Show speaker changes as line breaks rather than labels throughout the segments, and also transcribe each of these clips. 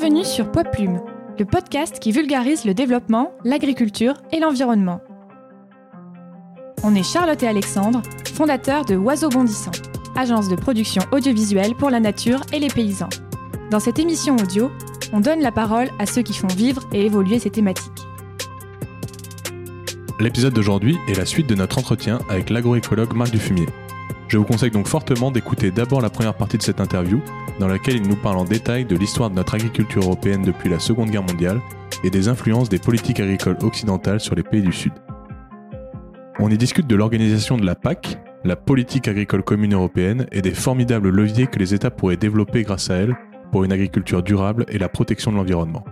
Bienvenue sur Poids Plume, le podcast qui vulgarise le développement, l'agriculture et l'environnement. On est Charlotte et Alexandre, fondateurs de Oiseaux Bondissants, agence de production audiovisuelle pour la nature et les paysans. Dans cette émission audio, on donne la parole à ceux qui font vivre et évoluer ces thématiques.
L'épisode d'aujourd'hui est la suite de notre entretien avec l'agroécologue Marc Dufumier. Je vous conseille donc fortement d'écouter d'abord la première partie de cette interview dans laquelle il nous parle en détail de l'histoire de notre agriculture européenne depuis la Seconde Guerre mondiale et des influences des politiques agricoles occidentales sur les pays du Sud. On y discute de l'organisation de la PAC, la politique agricole commune européenne, et des formidables leviers que les États pourraient développer grâce à elle pour une agriculture durable et la protection de l'environnement.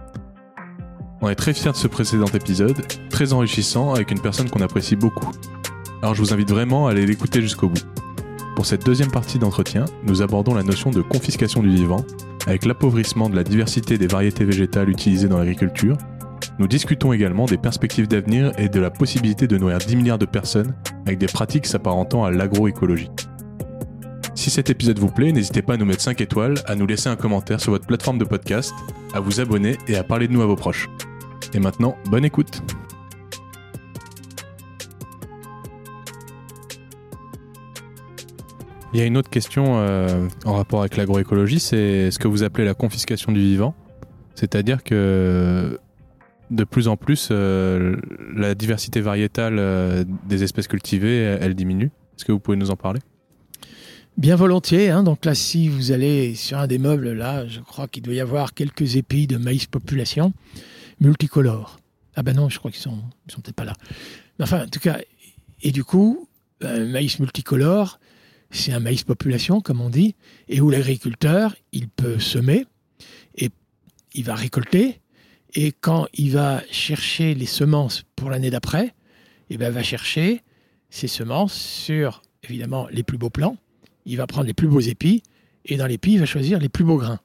On est très fiers de ce précédent épisode, très enrichissant avec une personne qu'on apprécie beaucoup. Alors je vous invite vraiment à aller l'écouter jusqu'au bout. Pour cette deuxième partie d'entretien, nous abordons la notion de confiscation du vivant, avec l'appauvrissement de la diversité des variétés végétales utilisées dans l'agriculture. Nous discutons également des perspectives d'avenir et de la possibilité de nourrir 10 milliards de personnes avec des pratiques s'apparentant à l'agroécologie. Si cet épisode vous plaît, n'hésitez pas à nous mettre 5 étoiles, à nous laisser un commentaire sur votre plateforme de podcast, à vous abonner et à parler de nous à vos proches. Et maintenant, bonne écoute Il y a une autre question euh, en rapport avec l'agroécologie, c'est ce que vous appelez la confiscation du vivant? C'est-à-dire que de plus en plus, euh, la diversité variétale euh, des espèces cultivées, elle, diminue. Est-ce que vous pouvez nous en parler?
Bien volontiers. Hein. Donc là, si vous allez sur un des meubles, là, je crois qu'il doit y avoir quelques épis de maïs population multicolores. Ah ben non, je crois qu'ils sont, sont peut-être pas là. Enfin, en tout cas, et du coup, maïs multicolore, c'est un maïs population, comme on dit, et où l'agriculteur, il peut semer, et il va récolter, et quand il va chercher les semences pour l'année d'après, eh ben, il va chercher ces semences sur, évidemment, les plus beaux plants, il va prendre les plus beaux épis, et dans l'épis, il va choisir les plus beaux grains.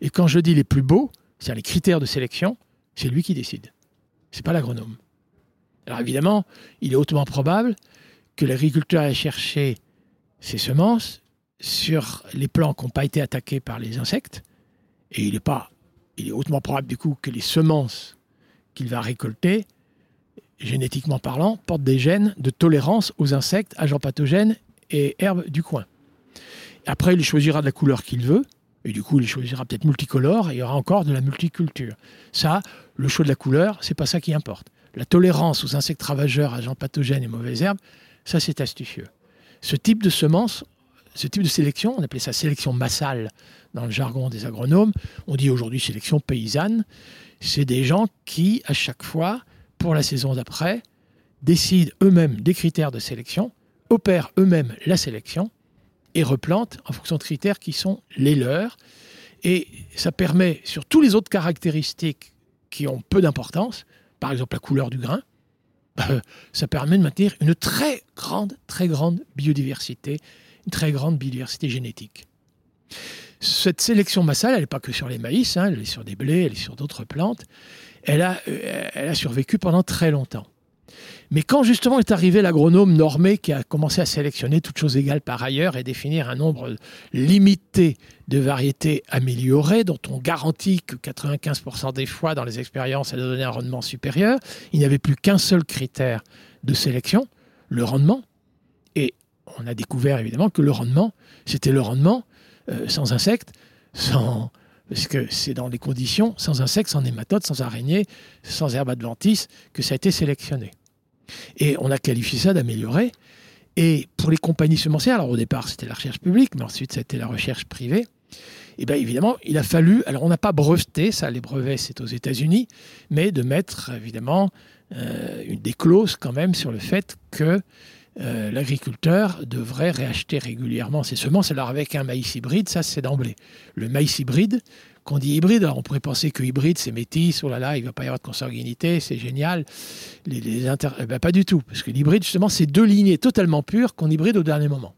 Et quand je dis les plus beaux, c'est-à-dire les critères de sélection, c'est lui qui décide. C'est pas l'agronome. Alors évidemment, il est hautement probable que l'agriculteur ait cherché ses semences sur les plants qui n'ont pas été attaqués par les insectes. Et il est, pas, il est hautement probable du coup que les semences qu'il va récolter, génétiquement parlant, portent des gènes de tolérance aux insectes, agents pathogènes et herbes du coin. Après, il choisira de la couleur qu'il veut. Et du coup, il choisira peut-être multicolore et il y aura encore de la multiculture. Ça, le choix de la couleur, c'est pas ça qui importe. La tolérance aux insectes ravageurs, agents pathogènes et mauvaises herbes, ça, c'est astucieux. Ce type de semence, ce type de sélection, on appelait ça sélection massale dans le jargon des agronomes, on dit aujourd'hui sélection paysanne, c'est des gens qui, à chaque fois, pour la saison d'après, décident eux-mêmes des critères de sélection, opèrent eux-mêmes la sélection et replantent en fonction de critères qui sont les leurs. Et ça permet, sur tous les autres caractéristiques qui ont peu d'importance, par exemple la couleur du grain, ça permet de maintenir une très grande, très grande biodiversité, une très grande biodiversité génétique. Cette sélection massale, elle n'est pas que sur les maïs, hein, elle est sur des blés, elle est sur d'autres plantes. Elle a, euh, elle a survécu pendant très longtemps. Mais quand justement est arrivé l'agronome normé qui a commencé à sélectionner toutes choses égales par ailleurs et définir un nombre limité de variétés améliorées dont on garantit que 95% des fois dans les expériences elles donnaient un rendement supérieur, il n'y avait plus qu'un seul critère de sélection, le rendement. Et on a découvert évidemment que le rendement, c'était le rendement euh, sans insectes, sans, parce que c'est dans des conditions sans insectes, sans nématodes, sans araignées, sans herbes adventices que ça a été sélectionné. Et on a qualifié ça d'améliorer. Et pour les compagnies semencières, alors au départ c'était la recherche publique, mais ensuite été la recherche privée. Et bien évidemment, il a fallu, alors on n'a pas breveté, ça les brevets c'est aux États-Unis, mais de mettre évidemment euh, des clauses quand même sur le fait que euh, l'agriculteur devrait réacheter régulièrement ses semences. Alors avec un maïs hybride, ça c'est d'emblée. Le maïs hybride, qu'on dit hybride, alors on pourrait penser que hybride c'est métis, oh là là, il ne va pas y avoir de consanguinité, c'est génial. Les, inter... eh ben, pas du tout, parce que l'hybride justement c'est deux lignées totalement pures qu'on hybride au dernier moment.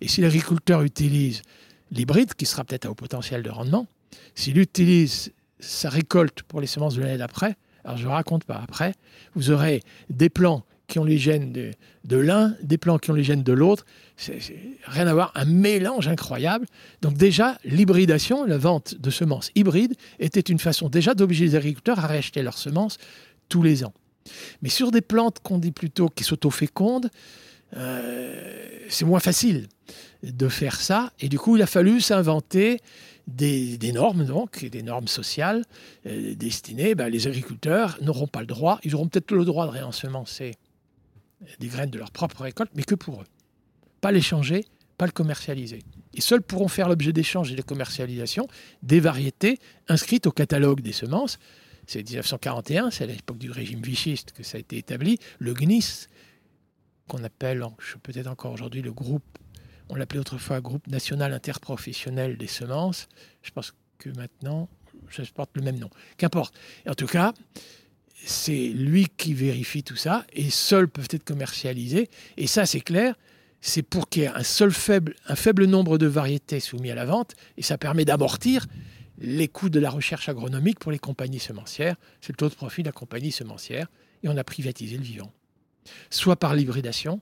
Et si l'agriculteur utilise l'hybride, qui sera peut-être à haut potentiel de rendement, s'il utilise sa récolte pour les semences de l'année d'après, alors je ne raconte pas après, vous aurez des plants qui ont les gènes de, l'un, des plants qui ont les gènes de l'autre. C'est rien à voir, un mélange incroyable. Donc déjà, l'hybridation, la vente de semences hybrides, était une façon déjà d'obliger les agriculteurs à réacheter leurs semences tous les ans. Mais sur des plantes qu'on dit plutôt qui s'auto-fécondent, euh, c'est moins facile de faire ça. Et du coup, il a fallu s'inventer des, normes, donc, des normes sociales euh, destinées. Ben, les agriculteurs n'auront pas le droit, ils auront peut-être le droit de réensemencer des graines de leur propre récolte, mais que pour eux. Pas l'échanger, pas le commercialiser. Et seuls pourront faire l'objet d'échanges et de commercialisation des variétés inscrites au catalogue des semences. C'est 1941, c'est à l'époque du régime vichiste que ça a été établi. Le GNIS, qu'on appelle peut-être encore aujourd'hui le groupe, on l'appelait autrefois groupe national interprofessionnel des semences. Je pense que maintenant, ça porte le même nom. Qu'importe. En tout cas, c'est lui qui vérifie tout ça et seuls peuvent être commercialisés. Et ça, c'est clair, c'est pour qu'il y ait un seul faible, nombre de variétés soumises à la vente et ça permet d'amortir les coûts de la recherche agronomique pour les compagnies semencières. C'est le taux de profit de la compagnie semencière et on a privatisé le vivant. Soit par l'hybridation,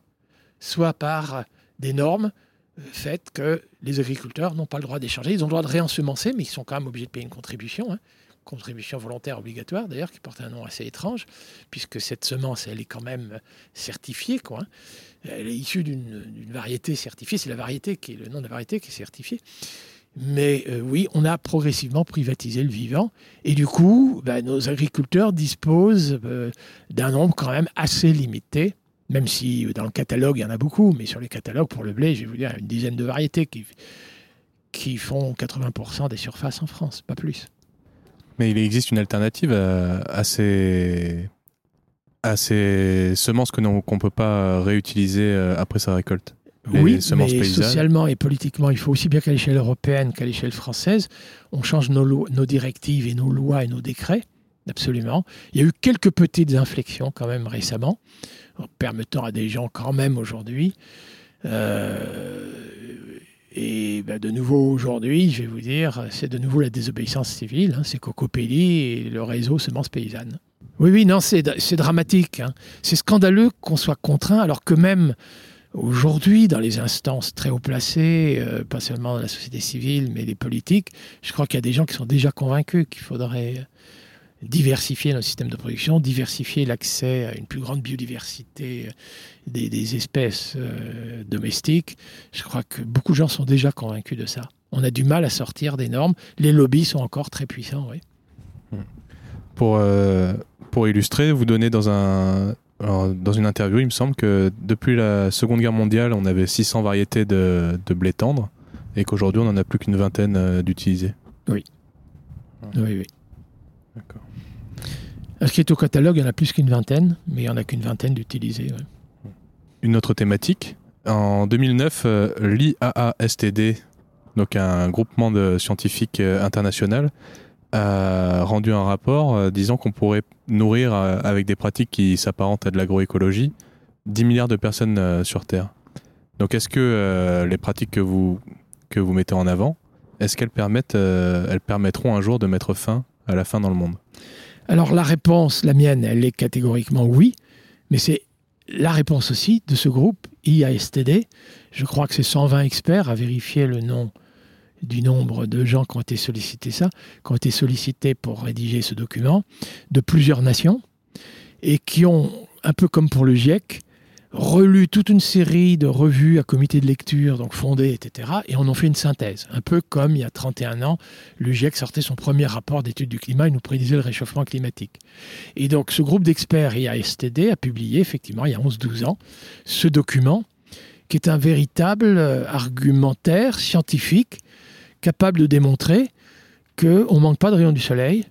soit par des normes euh, faites que les agriculteurs n'ont pas le droit d'échanger. Ils ont le droit de réensemencer, mais ils sont quand même obligés de payer une contribution. Hein contribution volontaire obligatoire d'ailleurs, qui porte un nom assez étrange, puisque cette semence, elle est quand même certifiée, quoi. Hein. Elle est issue d'une variété certifiée, c'est la variété qui est le nom de la variété qui est certifiée. Mais euh, oui, on a progressivement privatisé le vivant, et du coup, bah, nos agriculteurs disposent euh, d'un nombre quand même assez limité, même si dans le catalogue il y en a beaucoup, mais sur les catalogues pour le blé, je vais vous dire, une dizaine de variétés qui, qui font 80% des surfaces en France, pas plus.
Mais il existe une alternative à, ces, à ces semences qu'on ne peut pas réutiliser euh, après sa récolte.
oui, mais socialement et politiquement, il faut aussi bien qu'à l'échelle européenne qu'à l'échelle française, on change nos, nos directives et nos lois et nos décrets. Absolument. Il y a eu quelques petites inflexions quand même récemment, permettant à des gens quand même aujourd'hui euh, et ben, de nouveau aujourd'hui, je vais vous dire, c'est de nouveau la désobéissance civile, hein, c'est Cocopelli et le réseau Semences Paysannes. Oui, oui, non, c'est dramatique. Hein. C'est scandaleux qu'on soit contraint, alors que même aujourd'hui, dans les instances très haut placées, euh, pas seulement dans la société civile, mais les politiques, je crois qu'il y a des gens qui sont déjà convaincus qu'il faudrait diversifier notre système de production, diversifier l'accès à une plus grande biodiversité des, espèces euh, domestiques. Je crois que beaucoup de gens sont déjà convaincus de ça. On a du mal à sortir des normes. Les lobbies sont encore très puissants, oui.
Pour, euh, pour illustrer, vous donnez dans, un, dans une interview, il me semble que depuis la Seconde Guerre mondiale, on avait 600 variétés de, de blé tendre et qu'aujourd'hui, on n'en a plus qu'une vingtaine euh, d'utilisées.
Oui. Oui, oui. D'accord. Inscrit au catalogue, il y en a plus qu'une vingtaine, mais il n'y en a qu'une vingtaine d'utilisés.
Une autre thématique. En 2009, euh, l'IAASTD, donc un groupement de scientifiques euh, international, a rendu un rapport euh, disant qu'on pourrait nourrir avec des pratiques qui s'apparentent à de l'agroécologie 10 milliards de personnes sur Terre. Donc est-ce que les pratiques que vous, que vous mettez en avant, est-ce qu'elles permettent, permettront un jour de mettre fin à la faim dans le monde?
Alors la réponse, la mienne, elle est catégoriquement oui, mais c'est la réponse aussi de ce groupe IASTD. Je crois que c'est 120 experts à vérifier le nom du nombre de gens qui ont été sollicités qui ont été sollicités pour rédiger ce document, de plusieurs nations, et qui ont, un peu comme pour le GIEC, relu toute une série de revues à comité de lecture, donc fondées, etc., et on en fait une synthèse. Un peu comme il y a 31 ans, le GIEC sortait son premier rapport d'étude du climat et nous prédisait le réchauffement climatique. Et donc ce groupe d'experts IASTD a publié, effectivement, il y a 11-12 ans, ce document qui est un véritable euh, argumentaire scientifique capable de démontrer qu'on ne manque pas de rayons du soleil,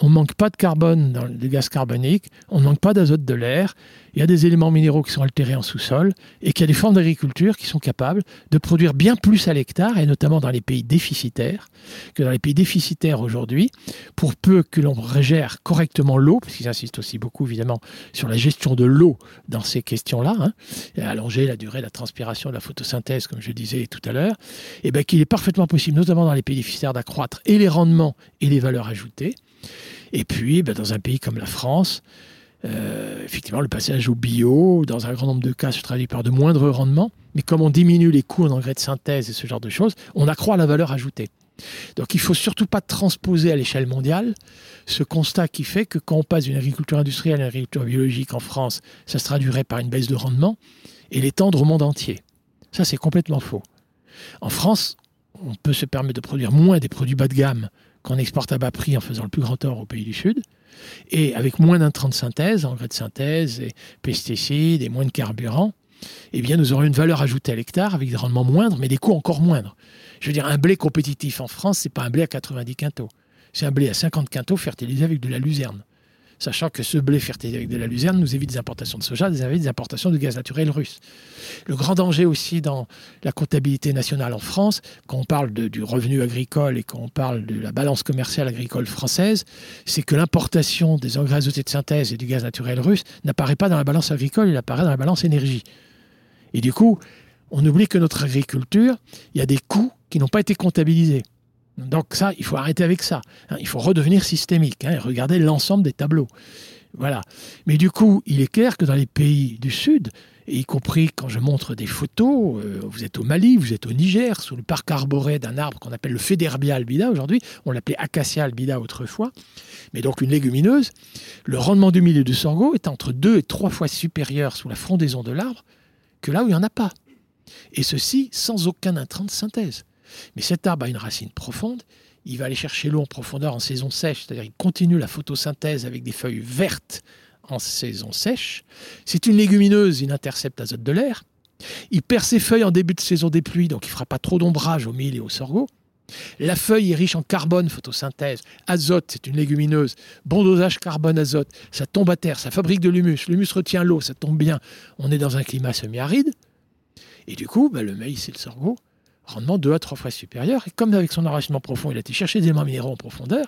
on ne manque pas de carbone dans les gaz carboniques, on ne manque pas d'azote de l'air, il y a des éléments minéraux qui sont altérés en sous-sol et qu'il y a des formes d'agriculture qui sont capables de produire bien plus à l'hectare, et notamment dans les pays déficitaires, que dans les pays déficitaires aujourd'hui, pour peu que l'on régère correctement l'eau, parce qu'ils insistent aussi beaucoup évidemment sur la gestion de l'eau dans ces questions-là, hein, allonger la durée de la transpiration de la photosynthèse, comme je disais tout à l'heure, et bien qu'il est parfaitement possible, notamment dans les pays déficitaires, d'accroître et les rendements et les valeurs ajoutées. Et puis, ben, dans un pays comme la France, Euh, effectivement, le passage au bio, dans un grand nombre de cas, se traduit par de moindres rendements. Mais comme on diminue les coûts en engrais de synthèse et ce genre de choses, on accroît la valeur ajoutée. Donc il ne faut surtout pas transposer à l'échelle mondiale ce constat qui fait que quand on passe d'une agriculture industrielle à une agriculture biologique en France, ça se traduirait par une baisse de rendement et l'étendre au monde entier. Ça, c'est complètement faux. En France, on peut se permettre de produire moins des produits bas de gamme qu'on exporte à bas prix en faisant le plus grand tort aux pays du Sud, et avec moins d'intrants de synthèse, engrais de synthèse, et pesticides et moins de carburant, eh bien, nous aurons une valeur ajoutée à l'hectare avec des rendements moindres, mais des coûts encore moindres. Je veux dire, un blé compétitif en France, c'est pas un blé à 90 quintaux. C'est un blé à 50 quintaux fertilisé avec de la luzerne sachant que ce blé fertilisé avec de la luzerne nous évite des importations de soja, nous évite des importations de gaz naturel russe. Le grand danger aussi dans la comptabilité nationale en France, quand on parle du revenu agricole et quand on parle de la balance commerciale agricole française, c'est que l'importation des engrais azotés de synthèse et du gaz naturel russe n'apparaît pas dans la balance agricole, il apparaît dans la balance énergie. Et du coup, on oublie que notre agriculture, il y a des coûts qui n'ont pas été comptabilisés. Donc ça, il faut arrêter avec ça. Hein. il faut redevenir systémique hein, et regarder l'ensemble des tableaux. Voilà. Mais du coup, il est clair que dans les pays du Sud, y compris quand je montre des photos, euh, vous êtes au Mali, vous êtes au Niger, sous le parc arboré d'un arbre qu'on appelle le Féderbia albida aujourd'hui, on l'appelait Acacia albida autrefois, mais donc une légumineuse, le rendement du milieu du sorgho est entre deux et trois fois supérieur sous la frondaison de l'arbre que là où il n'y en a pas. Et ceci sans aucun intrant de synthèse. Mais cet arbre a une racine profonde. Il va aller chercher l'eau en profondeur en saison sèche, c'est-à-dire il continue la photosynthèse avec des feuilles vertes en saison sèche. C'est une légumineuse, il intercepte l'azote de l'air. Il perd ses feuilles en début de saison des pluies, donc il ne fera pas trop d'ombrage au mil et au sorgho. La feuille est riche en carbone, photosynthèse, azote, c'est une légumineuse, bon dosage carbone-azote, ça tombe à terre, ça fabrique de l'humus, l'humus retient l'eau, ça tombe bien, on est dans un climat semi-aride. Et du coup, bah, le maïs et le sorgho rendement deux à trois fois supérieur. Et comme avec son enracinement profond, il a été chercher des éléments minéraux en profondeur,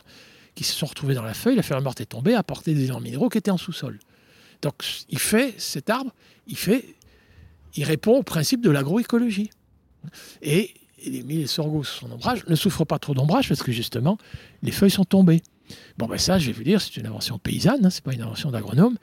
qui se sont retrouvés dans la feuille, la feuille morte est tombée, a apporté des éléments minéraux qui étaient en sous-sol. Donc il fait, cet arbre, il fait, il répond au principe de l'agroécologie. Et les mille sorgho sous son ombrage ne souffrent pas trop d'ombrage parce que justement, les feuilles sont tombées. Bon, ben ça, je vais vous dire, c'est une invention paysanne, hein, c'est pas une invention d'agronome,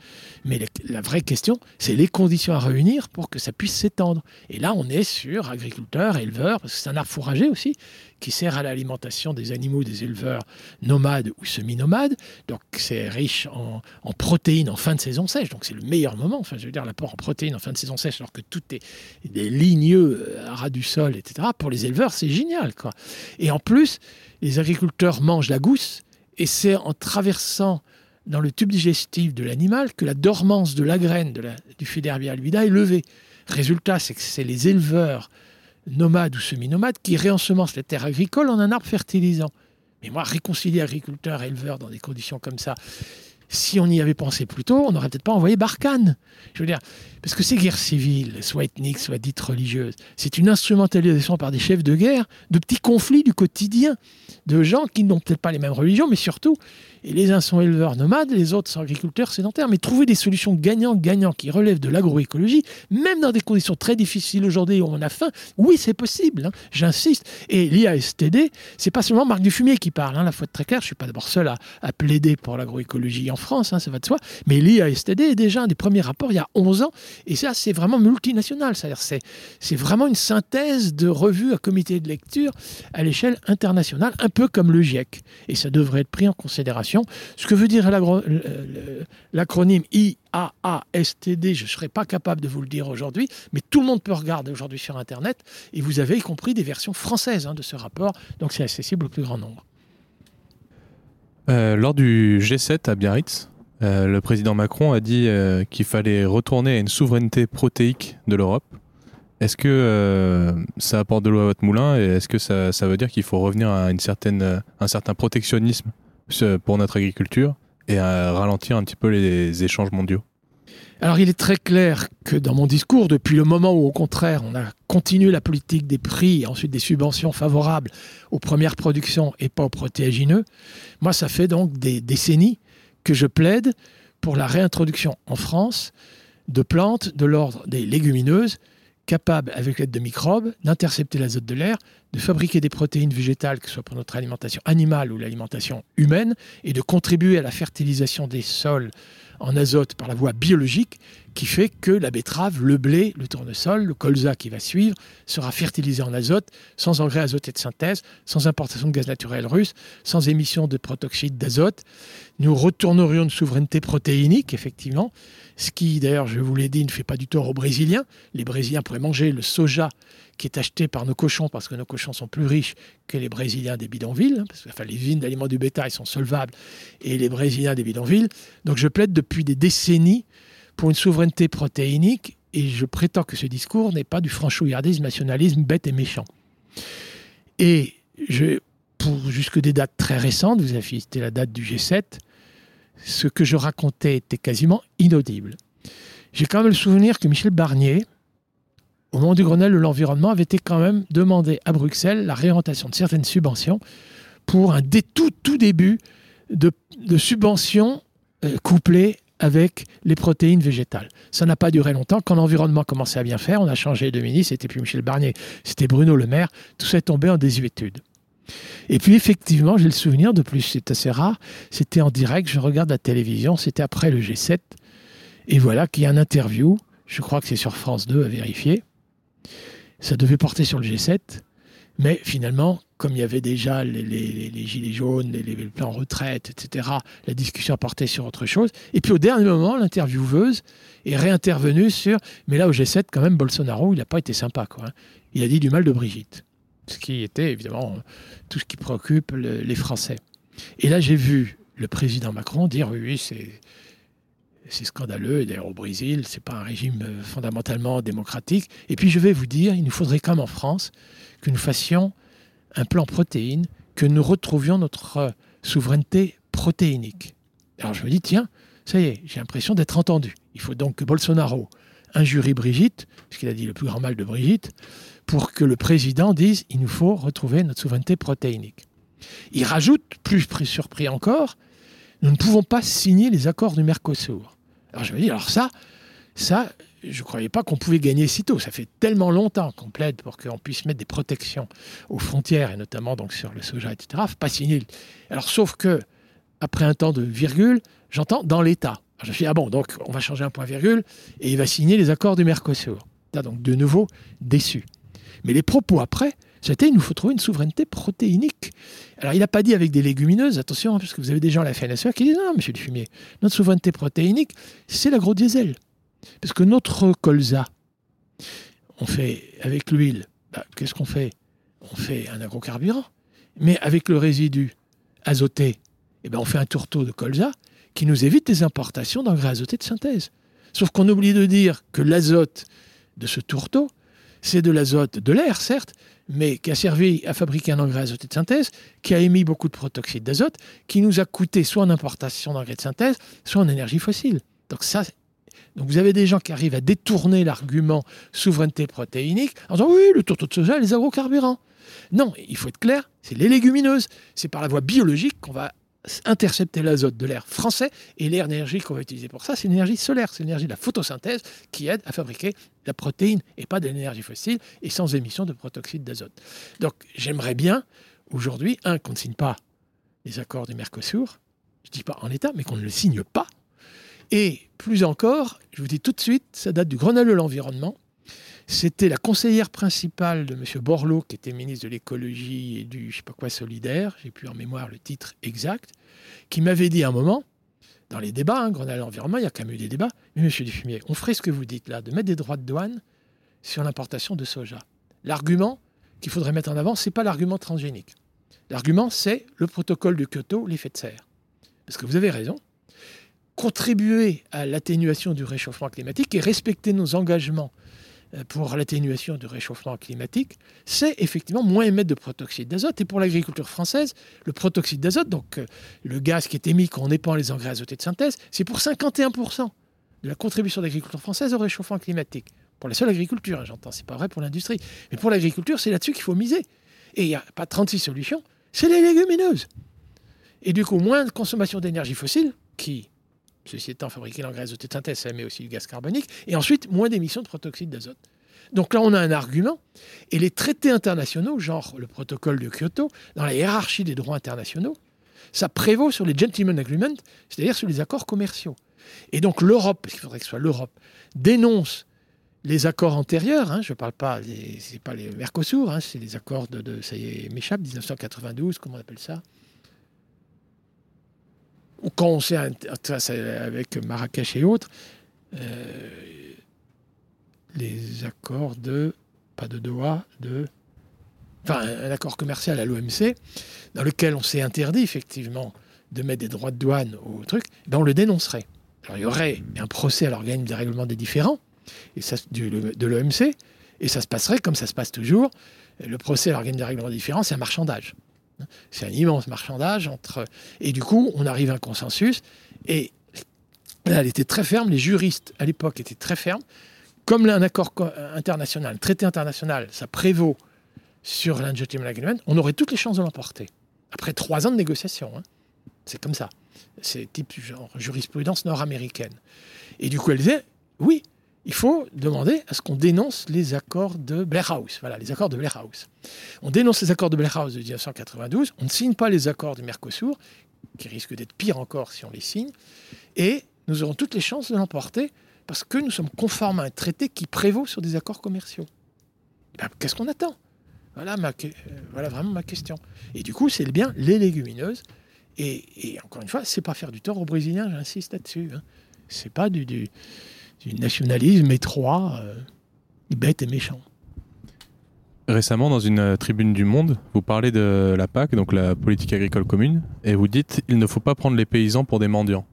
mais la, vraie question, c'est les conditions à réunir pour que ça puisse s'étendre. Et là, on est sur agriculteurs, éleveurs, parce que c'est un arbre fourragé aussi, qui sert à l'alimentation des animaux, des éleveurs nomades ou semi-nomades. Donc, c'est riche en, protéines en fin de saison sèche. Donc, c'est le meilleur moment. Enfin, je veux dire, l'apport en protéines en fin de saison sèche, alors que tout est des ligneux à ras du sol, etc. Pour les éleveurs, c'est génial. Et en plus, les agriculteurs mangent la gousse et c'est en traversant dans le tube digestif de l'animal que la dormance de la graine la, du Fiderbia albida est levée. Résultat, c'est que c'est les éleveurs nomades ou semi-nomades qui réensemencent les terres agricoles en un arbre fertilisant. Mais moi, réconcilier agriculteurs et éleveurs dans des conditions comme ça, si on y avait pensé plus tôt, on n'aurait peut-être pas envoyé Barkhane. Je veux dire, parce que ces guerres civiles, soit ethniques, soit dites religieuses, c'est une instrumentalisation par des chefs de guerre de petits conflits du quotidien, de gens qui n'ont peut-être pas les mêmes religions, mais surtout et les uns sont éleveurs nomades, les autres sont agriculteurs sédentaires. Mais trouver des solutions gagnant-gagnant qui relèvent de l'agroécologie, même dans des conditions très difficiles aujourd'hui où on a faim, oui, c'est possible. Hein, j'insiste. Et l'IASTD, c'est pas seulement Marc Dufumier qui parle. Hein, la fois de très clair, je suis pas d'abord seul à, plaider pour l'agroécologie France, hein, ça va de soi. Mais l'IASTD est déjà un des premiers rapports il y a 11 ans. Et ça, c'est vraiment multinational. C'est vraiment une synthèse de revues à comité de lecture à l'échelle internationale, un peu comme le GIEC. Et ça devrait être pris en considération ce que veut dire l'acronyme IAASTD, je ne serais pas capable de vous le dire aujourd'hui, mais tout le monde peut regarder aujourd'hui sur Internet et vous avez y compris des versions françaises hein, de ce rapport, donc c'est accessible au plus grand nombre.
Euh, lors du G7 à Biarritz, euh, le président Macron a dit euh, qu'il fallait retourner à une souveraineté protéique de l'Europe. Est-ce que ça apporte de l'eau à votre moulin et est-ce que ça, veut dire qu'il faut revenir à une certaine, un certain protectionnisme pour notre agriculture et à ralentir un petit peu les échanges mondiaux?
Alors il est très clair que dans mon discours, depuis le moment où au contraire on a continué la politique des prix et ensuite des subventions favorables aux premières productions et pas aux protéagineux, moi ça fait donc des décennies que je plaide pour la réintroduction en France de plantes de l'ordre des légumineuses capable, avec l'aide de microbes, d'intercepter l'azote de l'air, de fabriquer des protéines végétales, que ce soit pour notre alimentation animale ou l'alimentation humaine, et de contribuer à la fertilisation des sols en azote par la voie biologique, qui fait que la betterave, le blé, le tournesol, le colza qui va suivre, sera fertilisé en azote, sans engrais azoté de synthèse, sans importation de gaz naturel russe, sans émission de protoxyde d'azote. Nous retournerions une souveraineté protéinique, effectivement, ce qui, d'ailleurs, je vous l'ai dit, ne fait pas du tort aux Brésiliens. Les Brésiliens pourraient manger le soja qui est acheté par nos cochons parce que nos cochons sont plus riches que les Brésiliens des bidonvilles, hein, parce que les usines d'aliments du bétail sont solvables et les Brésiliens des bidonvilles. Donc je plaide depuis des décennies pour une souveraineté protéinique et je prétends que ce discours n'est pas du franchouillardisme, nationalisme bête et méchant. Et je, pour jusque des dates très récentes, vous avez cité la date du G7, ce que je racontais était quasiment inaudible. J'ai quand même le souvenir que Michel Barnier, au moment du Grenelle de l'environnement, avait été quand même demandé à Bruxelles la réorientation de certaines subventions pour un tout, tout début de, subventions euh, couplées avec les protéines végétales. Ça n'a pas duré longtemps. Quand l'environnement commençait à bien faire, on a changé de ministre, c'était plus Michel Barnier, c'était Bruno Le Maire. Tout ça est tombé en désuétude. Et puis effectivement, j'ai le souvenir, de plus. C'est assez rare, c'était en direct, je regarde la télévision, c'était après le G7, et voilà qu'il y a une interview, je crois que c'est sur France 2 à vérifier, ça devait porter sur le G7, mais finalement, comme il y avait déjà les, gilets jaunes, les, les, plans retraite, etc., la discussion portait sur autre chose. Et puis au dernier moment, l'intervieweuse est réintervenue sur Mais là, au G7, quand même, Bolsonaro, il n'a pas été sympa. Quoi, hein. Il a dit du mal de Brigitte ce qui était évidemment tout ce qui préoccupe les Français. Et là, j'ai vu le président Macron dire oui, oui, c'est c'est scandaleux. D'ailleurs, au Brésil, c'est pas un régime euh, fondamentalement démocratique. Et puis, je vais vous dire, il nous faudrait comme en France que nous fassions un plan protéines, que nous retrouvions notre euh, souveraineté protéinique. Alors, je me dis, tiens, ça y est, j'ai l'impression d'être entendu. Il faut donc que Bolsonaro injurie Brigitte, ce qu'il a dit le plus grand mal de Brigitte, pour que le président dise il nous faut retrouver notre souveraineté protéinique. Il rajoute, plus surpris encore, nous ne pouvons pas signer les accords du Mercosur. Alors je me dis, alors ça, ça, je ne croyais pas qu'on pouvait gagner si tôt. Ça fait tellement longtemps qu'on plaide pour qu'on puisse mettre des protections aux frontières, et notamment donc sur le soja, etc. Pas signer. Alors sauf que, après un temps de virgule, j'entends dans l'État. Je me suis dit, ah bon, donc on va changer un point virgule, et il va signer les accords du Mercosur. Donc de nouveau déçu. Mais les propos après, c'était il nous faut trouver une souveraineté protéinique. Alors il n'a pas dit avec des légumineuses, attention, hein, parce que vous avez des gens à la FNSE qui disent non, monsieur Dufumier, notre souveraineté protéinique, c'est l'agro-diesel. Parce que notre colza, on fait avec l'huile, bah, qu'est-ce qu'on fait? On fait un agrocarburant. Mais avec le résidu azoté, eh ben on fait un tourteau de colza qui nous évite des importations d'engrais azotés de synthèse. Sauf qu'on oublie de dire que l'azote de ce tourteau, c'est de l'azote de l'air, certes, mais qui a servi à fabriquer un engrais azoté de synthèse, qui a émis beaucoup de protoxyde d'azote, qui nous a coûté soit en importation d'engrais de synthèse, soit en énergie fossile. Donc ça, donc vous avez des gens qui arrivent à détourner l'argument souveraineté protéinique en disant oui, le tourteau de soja, les agrocarburants. Non, il faut être clair, c'est les légumineuses. C'est par la voie biologique qu'on va intercepter l'azote de l'air français et l'énergie qu'on va utiliser pour ça, c'est l'énergie solaire, c'est l'énergie de la photosynthèse qui aide à fabriquer la protéine et pas de l'énergie fossile et sans émission de protoxyde d'azote. Donc j'aimerais bien aujourd'hui, un, qu'on ne signe pas les accords du Mercosur, je ne dis pas en l'état, mais qu'on ne le signe pas. Et plus encore, je vous dis tout de suite, ça date du Grenelle de l'environnement, c'était la conseillère principale de M. Borloo, qui était ministre de l'écologie et du je sais pas quoi solidaire, j'ai plus en mémoire le titre exact, qui m'avait dit à un moment, dans les débats, hein, Grenelle l'environnement, il y a quand même eu des débats, mais M. Dufumier, on ferait ce que vous dites là, de mettre des droits de douane sur l'importation de soja. L'argument qu'il faudrait mettre en avant, ce n'est pas l'argument transgénique. L'argument, c'est le protocole de Kyoto, l'effet de serre. Parce que vous avez raison, contribuer à l'atténuation du réchauffement climatique et respecter nos engagements euh, pour l'atténuation du réchauffement climatique, c'est effectivement moins émettre de protoxyde d'azote. Et pour l'agriculture française, le protoxyde d'azote, donc euh, le gaz qui est émis quand on épand les engrais azotés de synthèse, c'est pour 51% de la contribution de l'agriculture française au réchauffement climatique. Pour la seule agriculture, hein, j'entends, c'est pas vrai pour l'industrie. Mais pour l'agriculture, c'est là-dessus qu'il faut miser. Et il n'y a pas 36 solutions, c'est les légumineuses. Et du coup, moins de consommation d'énergie fossile, qui Ceci étant, fabriquer l'engrais azoté de synthèse, ça émet aussi le gaz carbonique. Et ensuite, moins d'émissions de protoxyde d'azote. Donc là, on a un argument. Et les traités internationaux, genre le protocole de Kyoto, dans la hiérarchie des droits internationaux, ça prévaut sur les gentlemen agreements, c'est-à-dire sur les accords commerciaux. Et donc l'Europe, parce qu'il faudrait que ce soit l'Europe, dénonce les accords antérieurs, hein, je ne parle pas, c'est pas les Mercosur, hein, c'est les accords de, ça y est, m'échappe, 1992, comment on appelle ça? Quand on s'est avec Marrakech et autres, euh, les accords de, pas de Doha, de, enfin un accord commercial à l'OMC, dans lequel on s'est interdit effectivement de mettre des droits de douane au truc, ben on le dénoncerait. Alors il y aurait un procès à l'organisme des règlements des différends, de l'OMC, et ça se passerait comme ça se passe toujours. Le procès à l'organisme des règlements des différends, c'est un marchandage. C'est un immense marchandage entre. Et du coup, on arrive à un consensus. Et là, elle était très ferme. Les juristes à l'époque étaient très fermes. Comme un accord international, un traité international, ça prévaut sur l'Ungentleman Agreement, on aurait toutes les chances de l'emporter. Après trois ans de négociation. Hein. C'est comme ça. C'est type genre jurisprudence nord-américaine. Et du coup, elle disait, oui, il faut demander à ce qu'on dénonce les accords de Blair House. Voilà, les accords de Blair House. On dénonce les accords de Blair House de 1992, on ne signe pas les accords du Mercosur, qui risquent d'être pires encore si on les signe, et nous aurons toutes les chances de l'emporter parce que nous sommes conformes à un traité qui prévaut sur des accords commerciaux. Ben, qu'est-ce qu'on attend? Euh, voilà vraiment ma question. Et du coup, c'est bien les légumineuses. Et, encore une fois, c'est pas faire du tort aux Brésiliens, j'insiste là-dessus. Hein. C'est pas du, nationalisme étroit, euh, bête et méchant.
Récemment, dans une euh, tribune du Monde, vous parlez de la PAC, donc la politique agricole commune, et vous dites il ne faut pas prendre les paysans pour des mendiants.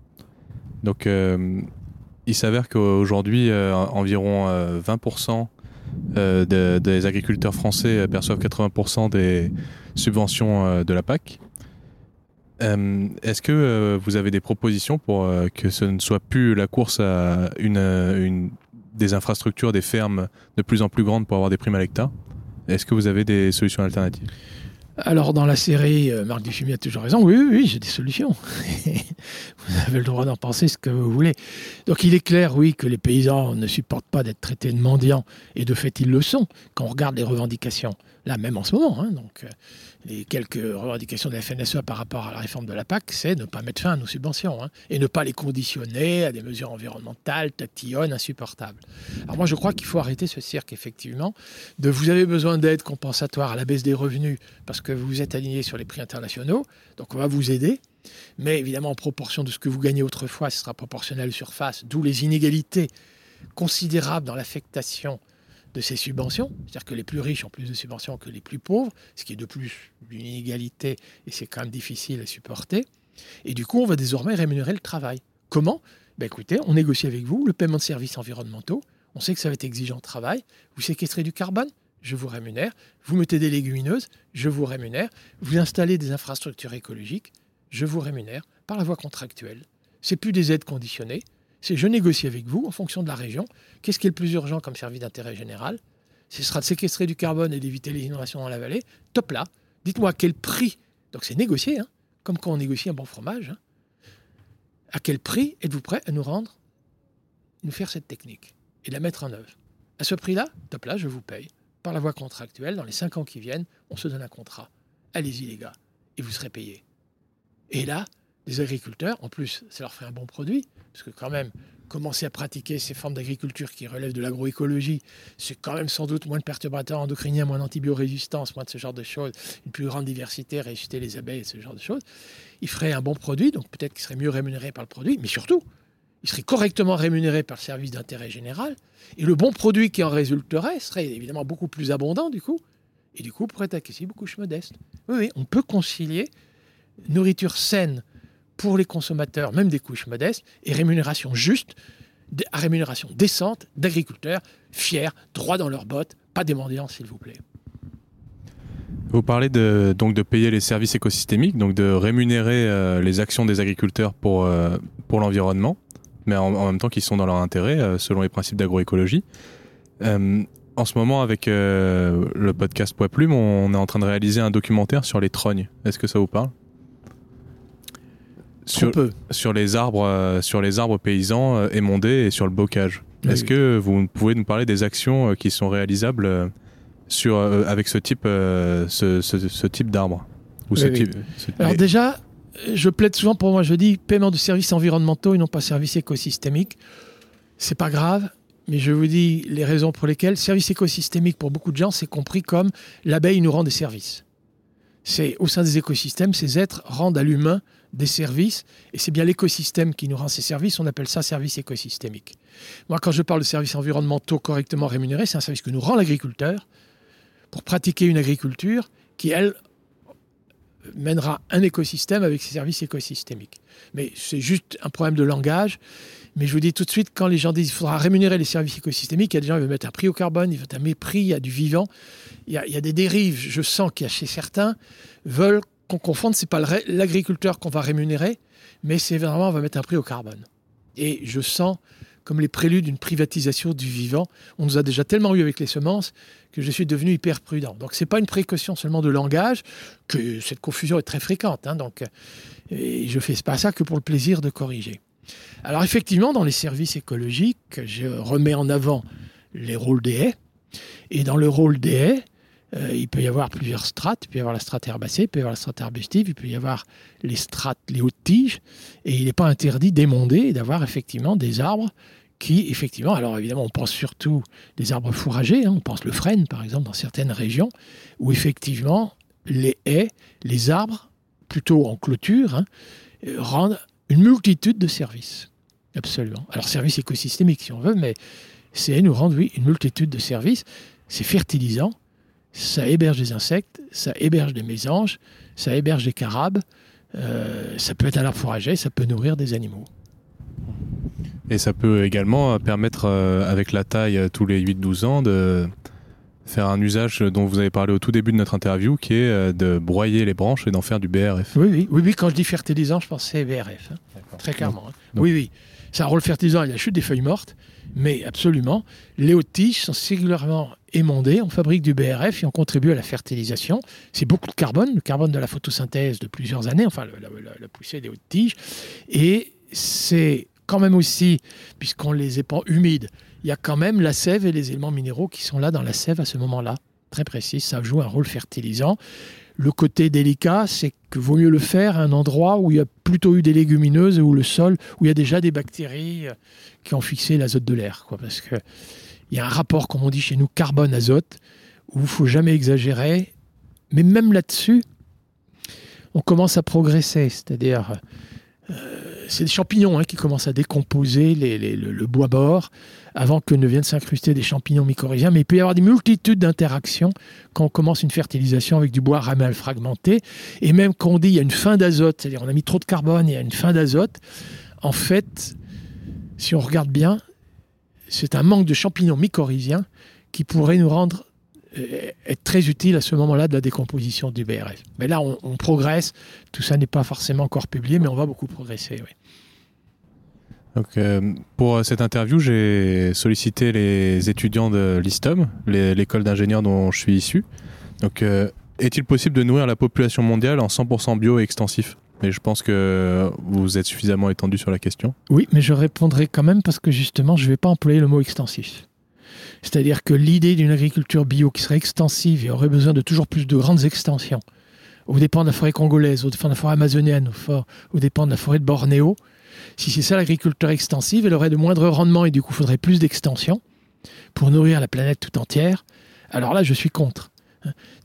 Donc, euh, il s'avère qu'aujourd'hui, environ 20% des agriculteurs français perçoivent 80% des subventions de la PAC. Euh, est-ce que euh, vous avez des propositions pour euh, que ce ne soit plus la course à une, des infrastructures, des fermes de plus en plus grandes pour avoir des primes à l'hectare? Est-ce que vous avez des solutions alternatives?
Alors, dans la série, Marc Dufumier a toujours raison. Oui, oui, oui j'ai des solutions. vous avez le droit d'en penser ce que vous voulez. Donc, il est clair, oui, que les paysans ne supportent pas d'être traités de mendiants. Et de fait, ils le sont quand on regarde les revendications. Là, même en ce moment. Hein, donc, les quelques revendications de la FNSEA par rapport à la réforme de la PAC, c'est ne pas mettre fin à nos subventions hein, et ne pas les conditionner à des mesures environnementales, tatillonnes, insupportables. Alors moi, je crois qu'il faut arrêter ce cirque, effectivement, de vous avez besoin d'aide compensatoire à la baisse des revenus parce que vous êtes aligné sur les prix internationaux, donc on va vous aider. Mais évidemment, en proportion de ce que vous gagnez autrefois, ce sera proportionnel surface, d'où les inégalités considérables dans l'affectation de ces subventions, c'est-à-dire que les plus riches ont plus de subventions que les plus pauvres, ce qui est de plus une inégalité et c'est quand même difficile à supporter. Et du coup, on va désormais rémunérer le travail. Comment? Ben Écoutez, on négocie avec vous le paiement de services environnementaux. On sait que ça va être exigeant de travail. Vous séquestrez du carbone, je vous rémunère. Vous mettez des légumineuses, je vous rémunère. Vous installez des infrastructures écologiques, je vous rémunère par la voie contractuelle. C'est plus des aides conditionnées, c'est je négocie avec vous en fonction de la région. Qu'est-ce qui est le plus urgent comme service d'intérêt général? Ce sera de séquestrer du carbone et d'éviter les inondations dans la vallée. Top là. Dites-moi quel prix. Donc c'est négocié, hein, comme quand on négocie un bon fromage. Hein. À quel prix êtes-vous prêt à nous rendre, nous faire cette technique et la mettre en œuvre? À ce prix-là, top là, je vous paye. Par la voie contractuelle, dans les cinq ans qui viennent, on se donne un contrat. Allez-y les gars, et vous serez payés. Et là, les agriculteurs, en plus, ça leur fait un bon produit, parce que quand même, commencer à pratiquer ces formes d'agriculture qui relèvent de l'agroécologie, c'est quand même sans doute moins de perturbateurs endocriniens, moins d'antibiorésistance, moins de ce genre de choses, une plus grande diversité, réussiter les abeilles, ce genre de choses. Il ferait un bon produit, donc peut-être qu'il serait mieux rémunéré par le produit, mais surtout, il serait correctement rémunéré par le service d'intérêt général, et le bon produit qui en résulterait serait évidemment beaucoup plus abondant du coup, et du coup pourrait être acquis beaucoup plus modeste. Oui, oui, on peut concilier nourriture saine pour les consommateurs, même des couches modestes, et rémunération juste, rémunération décente d'agriculteurs fiers, droits dans leurs bottes, pas des mendiants s'il vous plaît.
Vous parlez de, donc de payer les services écosystémiques, donc de rémunérer euh, les actions des agriculteurs pour, euh, pour l'environnement, mais en, même temps qu'ils sont dans leur intérêt, euh, selon les principes d'agroécologie. en ce moment, avec le podcast Poids Plume, on est en train de réaliser un documentaire sur les trognes. Est-ce que ça vous parle? Sur, sur, les arbres, euh, sur les arbres paysans euh, émondés et sur le bocage. Est-ce que vous pouvez nous parler des actions qui sont réalisables sur, avec ce type, ce, ce, type d'arbre
Alors déjà, je plaide souvent pour moi, je dis paiement de services environnementaux et non pas services écosystémiques. C'est pas grave, mais je vous dis les raisons pour lesquelles service écosystémique pour beaucoup de gens, c'est compris comme l'abeille nous rend des services. C'est au sein des écosystèmes, ces êtres rendent à l'humain des services, et c'est bien l'écosystème qui nous rend ces services, on appelle ça service écosystémique. Moi, quand je parle de services environnementaux correctement rémunérés, c'est un service que nous rend l'agriculteur pour pratiquer une agriculture qui, elle, mènera un écosystème avec ses services écosystémiques. Mais c'est juste un problème de langage. Mais je vous dis tout de suite, quand les gens disent qu'il faudra rémunérer les services écosystémiques, il y a des gens qui veulent mettre un prix au carbone, ils veulent un mépris du vivant. Il y, a, il y a des dérives. Je sens qu'il y a chez certains veulent qu'on confonde. C'est pas l'agriculteur qu'on va rémunérer, mais c'est vraiment on va mettre un prix au carbone. Et je sens comme les préludes d'une privatisation du vivant. On nous a déjà tellement eu avec les semences que je suis devenu hyper prudent. Donc ce n'est pas une précaution seulement de langage, que cette confusion est très fréquente. Hein, donc, je fais pas ça que pour le plaisir de corriger. Alors effectivement, dans les services écologiques, je remets en avant les rôles des haies. Et dans le rôle des haies, euh, il peut y avoir plusieurs strates. Il peut y avoir la strate herbacée, il peut y avoir la strate arbustive, il peut y avoir les strates, les hautes tiges. Et il n'est pas interdit d'émonder et d'avoir effectivement des arbres qui, effectivement, alors évidemment, on pense surtout des arbres fourragers, hein, on pense le frêne, par exemple, dans certaines régions, où effectivement, les haies, les arbres, plutôt en clôture, hein, rendent une multitude de services. Absolument. Alors, services écosystémiques, si on veut, mais ces haies nous rendent, oui, une multitude de services. C'est fertilisant, ça héberge des insectes, ça héberge des mésanges, ça héberge des carabes, euh, ça peut être un arbre fourrager, ça peut nourrir des animaux.
Et ça peut également permettre, euh, avec la taille euh, tous les 8-12 ans, de faire un usage dont vous avez parlé au tout début de notre interview, qui est euh, de broyer les branches et d'en faire du BRF.
Oui, oui, oui, oui, quand je dis fertilisant, je pense c'est BRF, hein. très clairement. Hein. Oui, oui, c'est un rôle fertilisant, il y a la chute des feuilles mortes, mais absolument, les hautes tiges sont singulièrement émondées, on fabrique du BRF et on contribue à la fertilisation. C'est beaucoup de carbone, le carbone de la photosynthèse de plusieurs années, enfin la, poussée des hautes tiges, et c'est quand même aussi, puisqu'on les épand humides, il y a quand même la sève et les éléments minéraux qui sont là dans la sève à ce moment-là. Très précis, ça joue un rôle fertilisant. Le côté délicat, c'est que vaut mieux le faire à un endroit où il y a plutôt eu des légumineuses, où le sol, où il y a déjà des bactéries euh, qui ont fixé l'azote de l'air. Parce qu'il y a un rapport, comme on dit chez nous, carbone-azote, où il ne faut jamais exagérer. Mais même là-dessus, on commence à progresser. C'est-à-dire, c'est des champignons hein, qui commencent à décomposer le, bois bord avant que ne viennent s'incruster des champignons mycorhiziens. Mais il peut y avoir des multitudes d'interactions quand on commence une fertilisation avec du bois ramal fragmenté. Et même quand on dit qu'il y a une fin d'azote, c'est-à-dire on a mis trop de carbone et il y a une fin d'azote, en fait, si on regarde bien, c'est un manque de champignons mycorhiziens qui pourrait nous rendre être très utile à ce moment-là de la décomposition du BRF. Mais là, on, progresse. Tout ça n'est pas forcément encore publié, mais on va beaucoup progresser. Oui.
Donc, euh, pour cette interview, j'ai sollicité les étudiants de l'ISTOM, l'école d'ingénieurs dont je suis issu. Donc, euh, est-il possible de nourrir la population mondiale en 100% bio et extensif? Mais je pense que vous êtes suffisamment étendu sur la question.
Oui, mais je répondrai quand même parce que justement, je ne vais pas employer le mot extensif. C'est-à-dire que l'idée d'une agriculture bio qui serait extensive et aurait besoin de toujours plus de grandes extensions, au dépend de la forêt congolaise, au dépend de la forêt amazonienne, au dépend de la forêt de Bornéo, si c'est ça l'agriculture extensive, elle aurait de moindres rendements et du coup faudrait plus d'extension pour nourrir la planète tout entière. Alors là, je suis contre.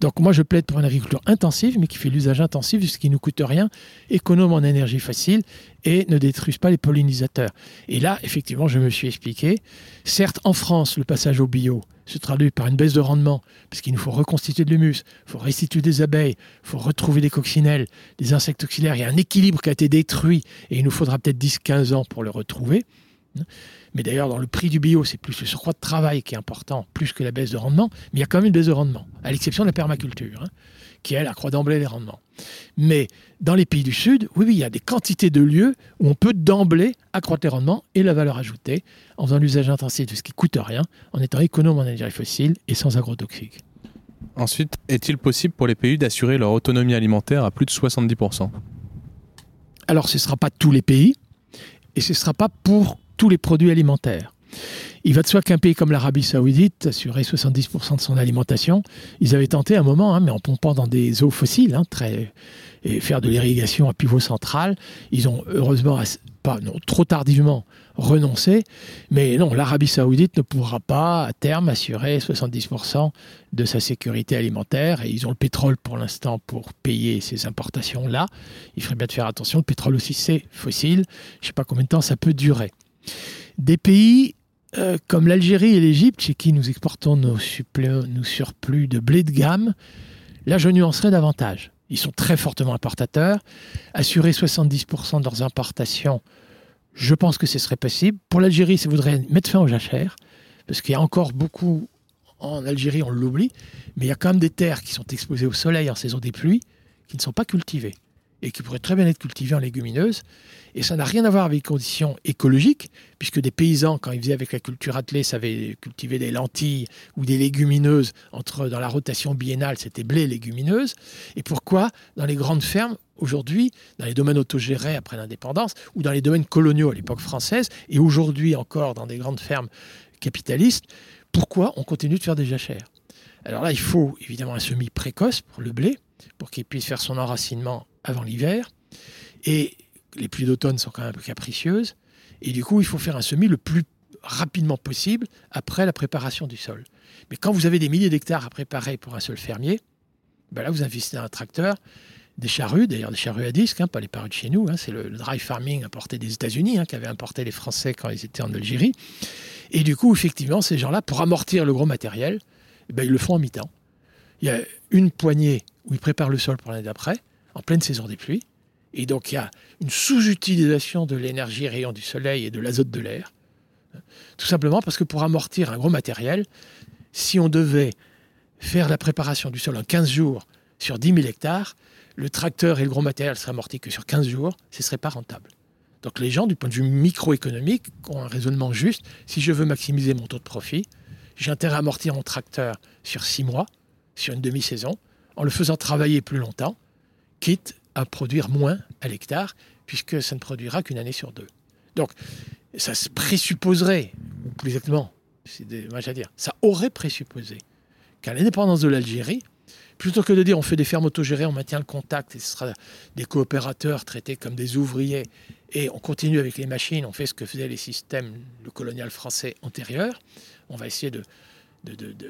Donc moi, je plaide pour une agriculture intensive, mais qui fait l'usage intensif de ce qui ne coûte rien, économe en énergie facile et ne détruise pas les pollinisateurs. Et là, effectivement, je me suis expliqué. Certes, en France, le passage au bio se traduit par une baisse de rendement, parce qu'il nous faut reconstituer de l'humus, il faut restituer des abeilles, il faut retrouver des coccinelles, des insectes auxiliaires. Il y a un équilibre qui a été détruit et il nous faudra peut-être 10-15 ans pour le retrouver. Mais d'ailleurs, dans le prix du bio, c'est plus le surcroît de travail qui est important, plus que la baisse de rendement. Mais il y a quand même une baisse de rendement, à l'exception de la permaculture, hein, qui, elle, accroît d'emblée les rendements. Mais dans les pays du Sud, oui, oui, il y a des quantités de lieux où on peut d'emblée accroître les rendements et la valeur ajoutée en faisant l'usage intensif de ce qui coûte rien, en étant économe en énergie fossile et sans agrotoxiques.
Ensuite, est-il possible pour les pays d'assurer leur autonomie alimentaire à plus de 70%
Alors, ce ne sera pas tous les pays, et ce ne sera pas pour tous les produits alimentaires. Il va de soi qu'un pays comme l'Arabie Saoudite assurait 70% de son alimentation. Ils avaient tenté un moment, hein, mais en pompant dans des eaux fossiles, hein, très, et faire de l'irrigation à pivot central. Ils ont heureusement, pas non, trop tardivement renoncé, mais non, l'Arabie Saoudite ne pourra pas à terme assurer 70% de sa sécurité alimentaire et ils ont le pétrole pour l'instant pour payer ces importations là. Il ferait bien de faire attention. Le pétrole aussi c'est fossile. Je ne sais pas combien de temps ça peut durer. Des pays euh, comme l'Algérie et l'Égypte, chez qui nous exportons nos, surplus de blé de gamme, là je nuancerai davantage. Ils sont très fortement importateurs. Assurer 70% de leurs importations, je pense que ce serait possible. Pour l'Algérie, ça voudrait mettre fin aux jachères, parce qu'il y a encore beaucoup en Algérie, on l'oublie, mais il y a quand même des terres qui sont exposées au soleil en saison des pluies, qui ne sont pas cultivées et qui pourraient très bien être cultivées en légumineuses. Et ça n'a rien à voir avec les conditions écologiques, puisque des paysans, quand ils faisaient avec la culture attelée, savaient cultiver des lentilles ou des légumineuses. Entre, dans la rotation biennale, c'était blé et légumineuses. Et pourquoi, dans les grandes fermes, aujourd'hui, dans les domaines autogérés après l'indépendance, ou dans les domaines coloniaux à l'époque française, et aujourd'hui encore dans des grandes fermes capitalistes, pourquoi on continue de faire des jachères? Alors là, il faut évidemment un semis précoce pour le blé, pour qu'il puisse faire son enracinement avant l'hiver. Et les pluies d'automne sont quand même un peu capricieuses. Et du coup, il faut faire un semis le plus rapidement possible après la préparation du sol. Mais quand vous avez des milliers d'hectares à préparer pour un seul fermier, ben là, vous investissez dans un tracteur, des charrues, d'ailleurs des charrues à disque, hein, pas les parus de chez nous, hein, c'est le, dry farming importé des États-Unis, hein, qu'avaient importé les Français quand ils étaient en Algérie. Et du coup, effectivement, ces gens-là, pour amortir le gros matériel, ben, ils le font en mi-temps. Il y a une poignée où ils préparent le sol pour l'année d'après, en pleine saison des pluies. Et donc il y a une sous-utilisation de l'énergie rayon du soleil et de l'azote de l'air. Tout simplement parce que pour amortir un gros matériel, si on devait faire la préparation du sol en 15 jours sur 10 000 hectares, le tracteur et le gros matériel seraient amortis que sur 15 jours, ce ne serait pas rentable. Donc les gens, du point de vue microéconomique, ont un raisonnement juste. Si je veux maximiser mon taux de profit, j'ai intérêt à amortir mon tracteur sur 6 mois, sur une demi-saison, en le faisant travailler plus longtemps, quitte à produire moins à l'hectare, puisque ça ne produira qu'une année sur deux. Donc, ça se présupposerait, ou plus exactement, c'est à dire, ça aurait présupposé qu'à l'indépendance de l'Algérie, plutôt que de dire on fait des fermes autogérées, on maintient le contact, et ce sera des coopérateurs traités comme des ouvriers, et on continue avec les machines, on fait ce que faisaient les systèmes, le colonial français antérieur, on va essayer de,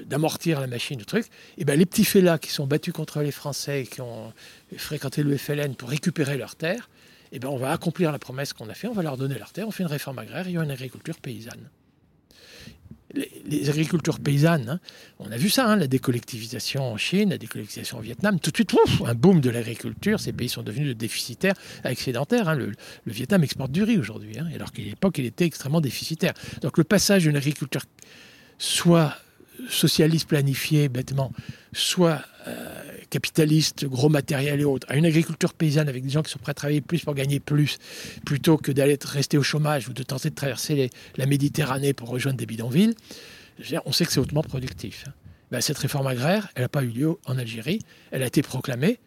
d'amortir la machine, le truc, et ben les petits félats qui sont battus contre les Français, qui ont fréquenté le FLN pour récupérer leurs terres, et ben on va accomplir la promesse qu'on a fait, on va leur donner leurs terres, on fait une réforme agraire, il y a une agriculture paysanne. Les, agricultures paysannes, hein, on a vu ça, hein, la décollectivisation en Chine, la décollectivisation au Vietnam, tout de suite, un boom de l'agriculture, ces pays sont devenus déficitaires, excédentaires. Hein. le, Vietnam exporte du riz aujourd'hui, alors qu'à l'époque, il était extrêmement déficitaire. Donc le passage d'une agriculture soit socialiste planifié bêtement, soit euh, capitaliste, gros matériel et autres, à une agriculture paysanne avec des gens qui sont prêts à travailler plus pour gagner plus, plutôt que d'aller rester au chômage ou de tenter de traverser la Méditerranée pour rejoindre des bidonvilles, on sait que c'est hautement productif. Hein. Ben, cette réforme agraire, elle n'a pas eu lieu en Algérie, elle a été proclamée,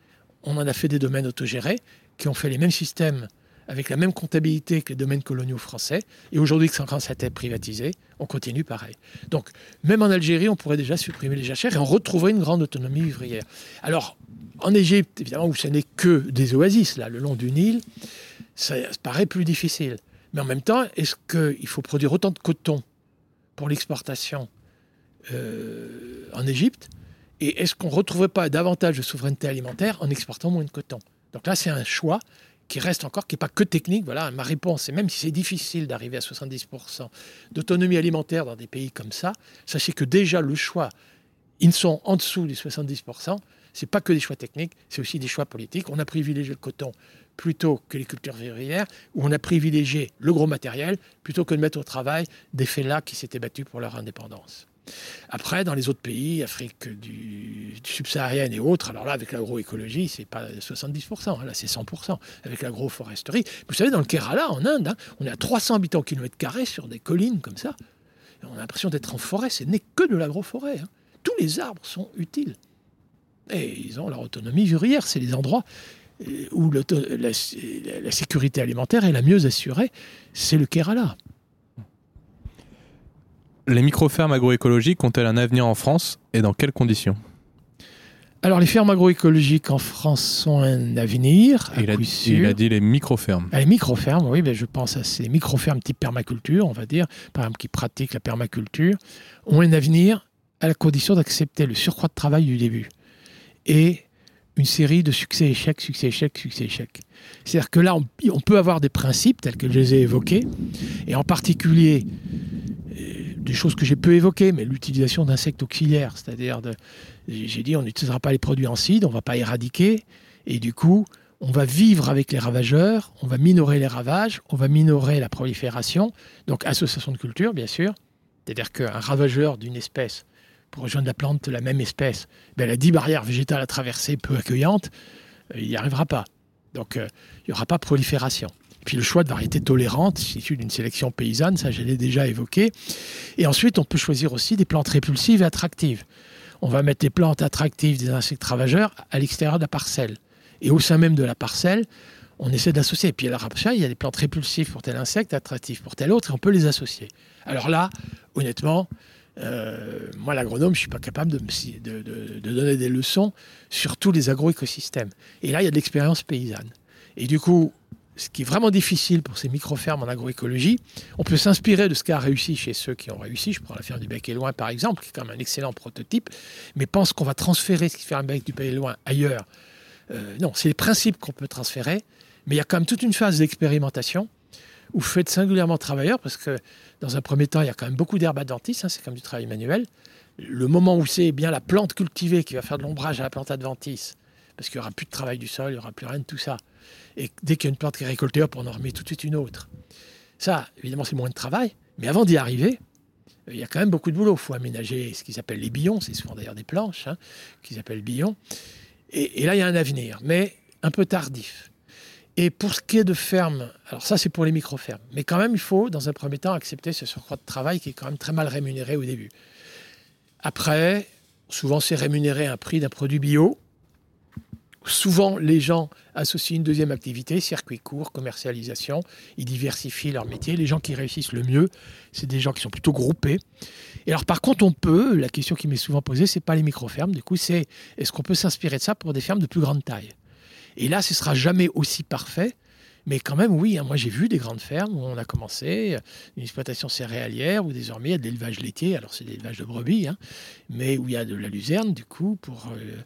on en a fait des domaines autogérés qui ont fait les mêmes systèmes avec la même comptabilité que les domaines coloniaux français. Et aujourd'hui, quand ça a été privatisé, on continue pareil. Donc, même en Algérie, on pourrait déjà supprimer les jachères et on retrouverait une grande autonomie ouvrière. Alors, en Égypte, évidemment, où ce n'est que des oasis, là, le long du Nil, ça, paraît plus difficile. Mais en même temps, est-ce qu'il faut produire autant de coton pour l'exportation euh, en Égypte? Et est-ce qu'on ne retrouverait pas davantage de souveraineté alimentaire en exportant moins de coton? Donc là, c'est un choix qui reste encore, qui n'est pas que technique. Voilà, ma réponse, et même si c'est difficile d'arriver à 70% d'autonomie alimentaire dans des pays comme ça, sachez que déjà le choix, ils sont en dessous des 70%. C'est pas que des choix techniques, c'est aussi des choix politiques. On a privilégié le coton plutôt que les cultures vivrières, ou on a privilégié le gros matériel plutôt que de mettre au travail des félats qui s'étaient battus pour leur indépendance. Après, dans les autres pays, Afrique du, subsaharienne et autres, alors là, avec l'agroécologie, c'est pas 70%, hein, là, c'est 100%, avec l'agroforesterie. Vous savez, dans le Kerala, en Inde, hein, on est à 300 habitants au kilomètre carré sur des collines comme ça. on a l'impression d'être en forêt, ce n'est que de l'agroforêt. Hein. Tous les arbres sont utiles. Et ils ont leur autonomie vivrière, c'est les endroits euh, où la sécurité alimentaire est la mieux assurée, c'est le Kerala.
Les micro-fermes agroécologiques ont-elles un avenir en France et dans quelles conditions?
Alors, les fermes agroécologiques en France ont un avenir. à
il a,
coup
il
sûr.
a dit les micro-fermes.
Ah, Les micro-fermes, oui, ben je pense à ces micro-fermes type permaculture, on va dire, par exemple, qui pratiquent la permaculture, ont un avenir à la condition d'accepter le surcroît de travail du début et une série de succès-échecs, succès-échecs, succès-échecs. C'est-à-dire que là, on, on peut avoir des principes tels que je les ai évoqués, et en particulier euh, des choses que j'ai peu évoquées, mais l'utilisation d'insectes auxiliaires, c'est-à-dire, j'ai dit, on n'utilisera pas les produits en cide, on ne va pas éradiquer, et du coup, on va vivre avec les ravageurs, on va minorer les ravages, on va minorer la prolifération, donc association de culture, bien sûr, c'est-à-dire qu'un ravageur d'une espèce, pour rejoindre la plante de la même espèce, ben, elle a 10 barrières végétales à traverser peu accueillantes, euh, il n'y arrivera pas. Donc, euh, il n'y aura pas prolifération. Puis le choix de variétés tolérantes, issues d'une sélection paysanne, ça je l'ai déjà évoqué. Et ensuite, on peut choisir aussi des plantes répulsives et attractives. On va mettre des plantes attractives des insectes ravageurs à l'extérieur de la parcelle. Et au sein même de la parcelle, on essaie d'associer. Et puis à la il y a des plantes répulsives pour tel insecte, attractives pour tel autre, et on peut les associer. Alors là, honnêtement, euh, moi, l'agronome, je ne suis pas capable de- de donner des leçons sur tous les agroécosystèmes. Et là, il y a de l'expérience paysanne. Et du coup, ce qui est vraiment difficile pour ces micro-fermes en agroécologie, on peut s'inspirer de ce qui a réussi chez ceux qui ont réussi. Je prends la ferme du Bec et Loin, par exemple, qui est quand même un excellent prototype, mais pense qu'on va transférer ce qui fait un Bec du Bec et Loin ailleurs. Euh, non, c'est les principes qu'on peut transférer, mais il y a quand même toute une phase d'expérimentation où vous faites singulièrement travailleur, parce que dans un premier temps, il y a quand même beaucoup d'herbes adventices, hein, c'est comme du travail manuel. Le moment où c'est bien la plante cultivée qui va faire de l'ombrage à la plante adventice, parce qu'il n'y aura plus de travail du sol, il n'y aura plus rien de tout ça. Et dès qu'il y a une plante qui est récoltée, on en remet tout de suite une autre. Ça, évidemment, c'est moins de travail, mais avant d'y arriver, euh, il y a quand même beaucoup de boulot. Il faut aménager ce qu'ils appellent les billons, c'est souvent d'ailleurs des planches, hein, qu'ils appellent billons. Et, là, il y a un avenir, mais un peu tardif. Et pour ce qui est de ferme, alors ça c'est pour les micro-fermes, mais quand même il faut dans un premier temps accepter ce surcroît de travail qui est quand même très mal rémunéré au début. Après, souvent c'est rémunéré à un prix d'un produit bio. Souvent les gens associent une deuxième activité, circuit court, commercialisation, ils diversifient leur métier. Les gens qui réussissent le mieux, c'est des gens qui sont plutôt groupés. Et alors par contre on peut, la question qui m'est souvent posée, c'est pas les micro-fermes, du coup c'est est-ce qu'on peut s'inspirer de ça pour des fermes de plus grande taille? Et là, ce sera jamais aussi parfait. Mais quand même, oui, hein, moi j'ai vu des grandes fermes où on a commencé, une exploitation céréalière, où désormais il y a de l'élevage laitier, alors c'est l'élevage de brebis, hein, mais où il y a de la luzerne du coup pour euh,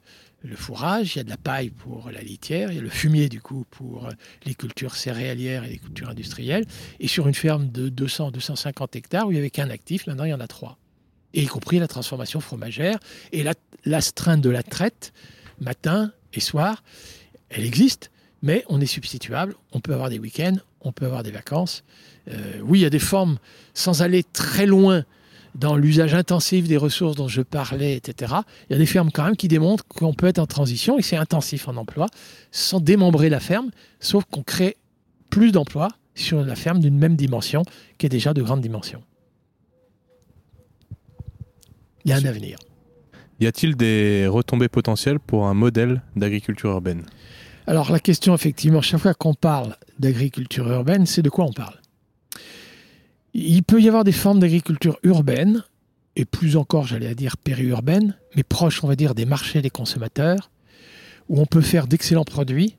le fourrage, il y a de la paille pour la litière, il y a le fumier du coup pour les cultures céréalières et les cultures industrielles. Et sur une ferme de 200-250 hectares où il n'y avait qu'un actif, maintenant il y en a trois. Et y compris la transformation fromagère et la- l'astreinte de la traite, matin et soir elle existe, mais on est substituable. On peut avoir des week-ends, on peut avoir des vacances. Euh, oui, il y a des formes, sans aller très loin dans l'usage intensif des ressources dont je parlais, etc. Il y a des fermes quand même qui démontrent qu'on peut être en transition et c'est intensif en emploi, sans démembrer la ferme, sauf qu'on crée plus d'emplois sur la ferme d'une même dimension, qui est déjà de grande dimension. Il y a un avenir.
Y a-t-il des retombées potentielles pour un modèle d'agriculture urbaine?
Alors la question, effectivement, chaque fois qu'on parle d'agriculture urbaine, c'est de quoi on parle? Il peut y avoir des formes d'agriculture urbaine, et plus encore, j'allais dire périurbaine, mais proche, on va dire, des marchés des consommateurs, où on peut faire d'excellents produits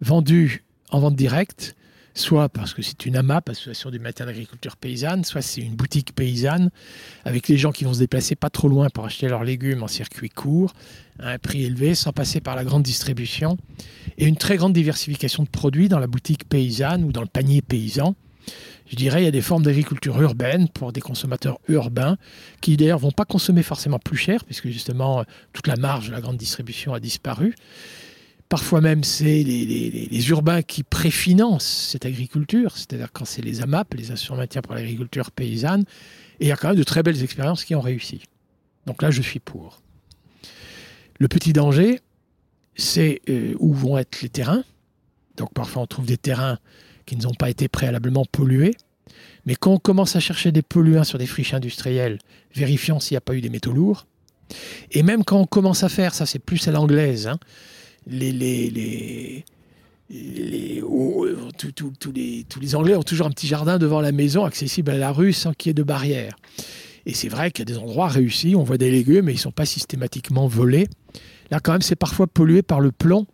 vendus en vente directe, soit parce que c'est une AMAP, Association du maintien d'agriculture paysanne, soit c'est une boutique paysanne, avec les gens qui vont se déplacer pas trop loin pour acheter leurs légumes en circuit court, à un prix élevé, sans passer par la grande distribution et une très grande diversification de produits dans la boutique paysanne ou dans le panier paysan. Je dirais il y a des formes d'agriculture urbaine pour des consommateurs urbains qui d'ailleurs vont pas consommer forcément plus cher puisque justement toute la marge de la grande distribution a disparu. Parfois même c'est les, urbains qui préfinancent cette agriculture, c'est-à-dire quand c'est les AMAP, les de maintien pour l'agriculture paysanne, et il y a quand même de très belles expériences qui ont réussi. Donc là je suis pour. Le petit danger, c'est euh, où vont être les terrains. Donc parfois on trouve des terrains qui ne ont pas été préalablement pollués. Mais quand on commence à chercher des polluants sur des friches industrielles, vérifions s'il n'y a pas eu des métaux lourds. Et même quand on commence à faire, ça c'est plus à l'anglaise, hein, les, les, les, les- oh, les, tous les Anglais ont toujours un petit jardin devant la maison accessible à la rue sans qu'il y ait de barrière. Et c'est vrai qu'il y a des endroits réussis, on voit des légumes, mais ils ne sont pas systématiquement volés. Là, quand même, c'est parfois pollué par le plomb.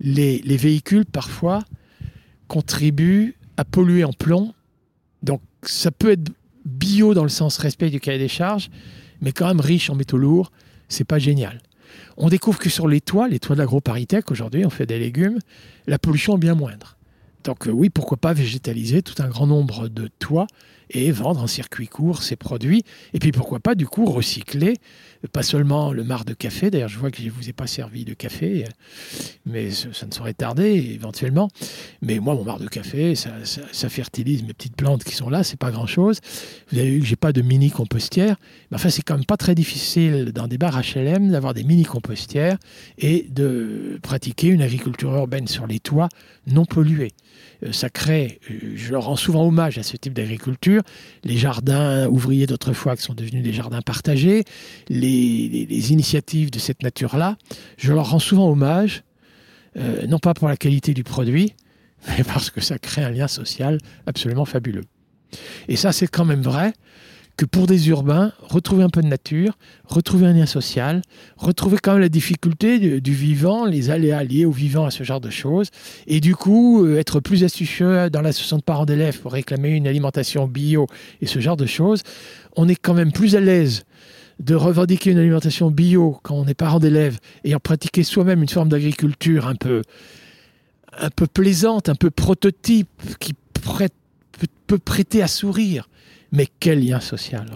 Les véhicules, parfois, contribuent à polluer en plomb. Donc, ça peut être bio dans le sens respect du cahier des charges, mais quand même riche en métaux lourds. C'est pas génial. On découvre que sur les toits, les toits de l'agroparitech, aujourd'hui, on fait des légumes, la pollution est bien moindre. Donc euh, oui, pourquoi pas végétaliser tout un grand nombre de toits et vendre en circuit court ces produits. Et puis pourquoi pas du coup recycler, pas seulement le marc de café, d'ailleurs je vois que je ne vous ai pas servi de café, mais ça ne saurait tarder éventuellement. Mais moi mon marc de café, ça, fertilise mes petites plantes qui sont là, c'est pas grand-chose. Vous avez vu que j'ai pas de mini compostière, mais enfin c'est quand même pas très difficile dans des bars HLM d'avoir des mini compostières et de pratiquer une agriculture urbaine sur les toits non pollués. Euh, ça crée, euh, je leur rends souvent hommage à ce type d'agriculture, les jardins ouvriers d'autrefois qui sont devenus des jardins partagés, les, initiatives de cette nature-là, je leur rends souvent hommage, euh, non pas pour la qualité du produit, mais parce que ça crée un lien social absolument fabuleux. Et ça, c'est quand même vrai que pour des urbains, retrouver un peu de nature, retrouver un lien social, retrouver quand même la difficulté du, vivant, les aléas liés au vivant, à ce genre de choses, et du coup euh, être plus astucieux dans l'association de parents d'élèves pour réclamer une alimentation bio et ce genre de choses, on est quand même plus à l'aise de revendiquer une alimentation bio quand on est parent d'élèves et en pratiquer soi-même une forme d'agriculture un peu, un peu plaisante, un peu prototype, qui peut prêter à sourire mais quel lien social,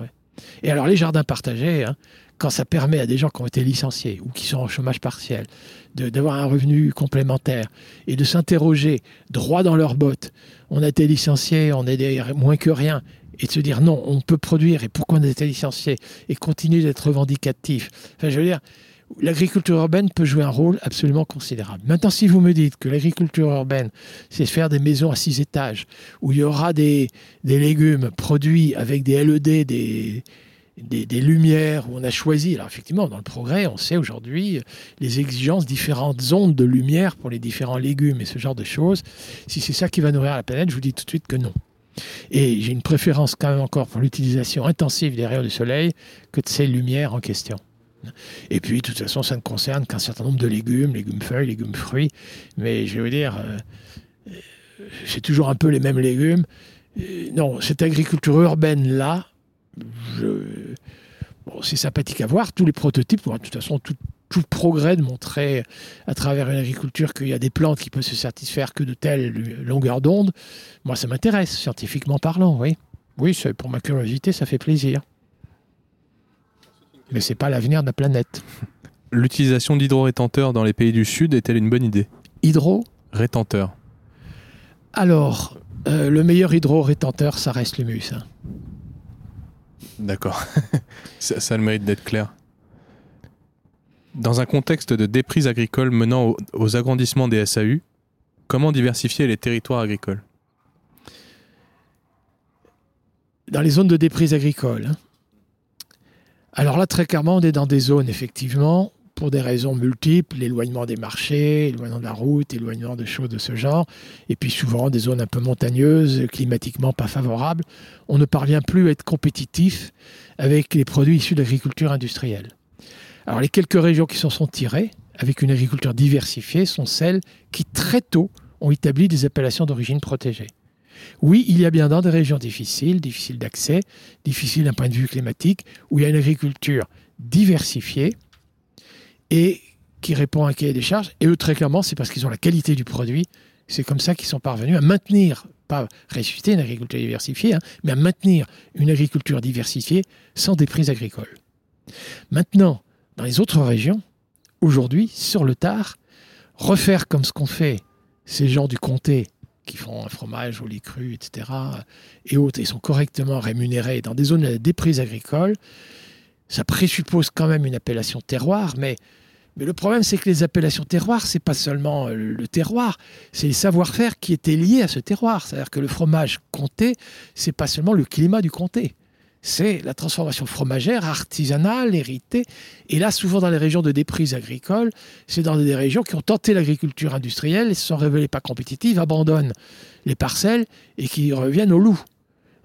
Et alors les jardins partagés, hein, quand ça permet à des gens qui ont été licenciés ou qui sont en chômage partiel d'avoir un revenu complémentaire et de s'interroger droit dans leurs bottes, on a été licencié, on est moins que rien, et de se dire non, on peut produire et pourquoi on a été licencié et continuer d'être revendicatif. Enfin, je veux dire, l'agriculture urbaine peut jouer un rôle absolument considérable. Maintenant, si vous me dites que l'agriculture urbaine, c'est faire des maisons à six étages, où il y aura des, légumes produits avec des LED, des, des, lumières, où on a choisi, alors effectivement, dans le progrès, on sait aujourd'hui les exigences, différentes ondes de lumière pour les différents légumes et ce genre de choses. Si c'est ça qui va nourrir la planète, je vous dis tout de suite que non. Et j'ai une préférence quand même encore pour l'utilisation intensive des rayons du soleil que de ces lumières en question. Et puis, de toute façon, ça ne concerne qu'un certain nombre de légumes, légumes feuilles, légumes fruits. Mais je veux dire, euh, c'est toujours un peu les mêmes légumes. non, cette agriculture urbaine-là, c'est sympathique à voir. Tous les prototypes, de toute façon, tout, progrès de montrer à travers une agriculture qu'il y a des plantes qui peuvent se satisfaire que de telles longueurs d'onde, moi, ça m'intéresse, scientifiquement parlant, oui. Oui, pour ma curiosité, ça fait plaisir mais c'est pas l'avenir de la planète.
L'utilisation d'hydro-rétenteurs dans les pays du Sud est-elle une bonne idée?
Hydro?
Rétenteur.
Alors, euh, le meilleur hydro-rétenteur, ça reste l'humus. Hein.
D'accord. ça, ça, a le mérite d'être clair. Dans un contexte de déprise agricole menant aux agrandissements des SAU, comment diversifier les territoires agricoles?
Dans les zones de déprise agricole, hein. Alors là, très clairement, on est dans des zones, effectivement, pour des raisons multiples, l'éloignement des marchés, l'éloignement de la route, l'éloignement de choses de ce genre, et puis souvent des zones un peu montagneuses, climatiquement pas favorables, on ne parvient plus à être compétitif avec les produits issus de l'agriculture industrielle. Alors les quelques régions qui s'en sont tirées, avec une agriculture diversifiée, sont celles qui très tôt ont établi des appellations d'origine protégée. Oui, il y a bien dans des régions difficiles, difficiles d'accès, difficiles d'un point de vue climatique, où il y a une agriculture diversifiée et qui répond à un cahier des charges. Et eux, très clairement, c'est parce qu'ils ont la qualité du produit. C'est comme ça qu'ils sont parvenus à maintenir, pas ressusciter une agriculture diversifiée, hein, mais à maintenir une agriculture diversifiée sans déprise agricole. Maintenant, dans les autres régions, aujourd'hui, sur le tard, refaire comme ce qu'ont fait ces gens du comté qui font un fromage au lait cru, etc., et autres, ils sont correctement rémunérés dans des zones de déprise agricole, ça présuppose quand même une appellation terroir, mais, mais le problème, c'est que les appellations terroir, c'est pas seulement le terroir, c'est les savoir-faire qui étaient liés à ce terroir. C'est-à-dire que le fromage comté, c'est pas seulement le climat du comté c'est la transformation fromagère artisanale, héritée. Et là, souvent dans les régions de déprise agricole, c'est dans des régions qui ont tenté l'agriculture industrielle se sont révélées pas compétitives, abandonnent les parcelles et qui reviennent au loup.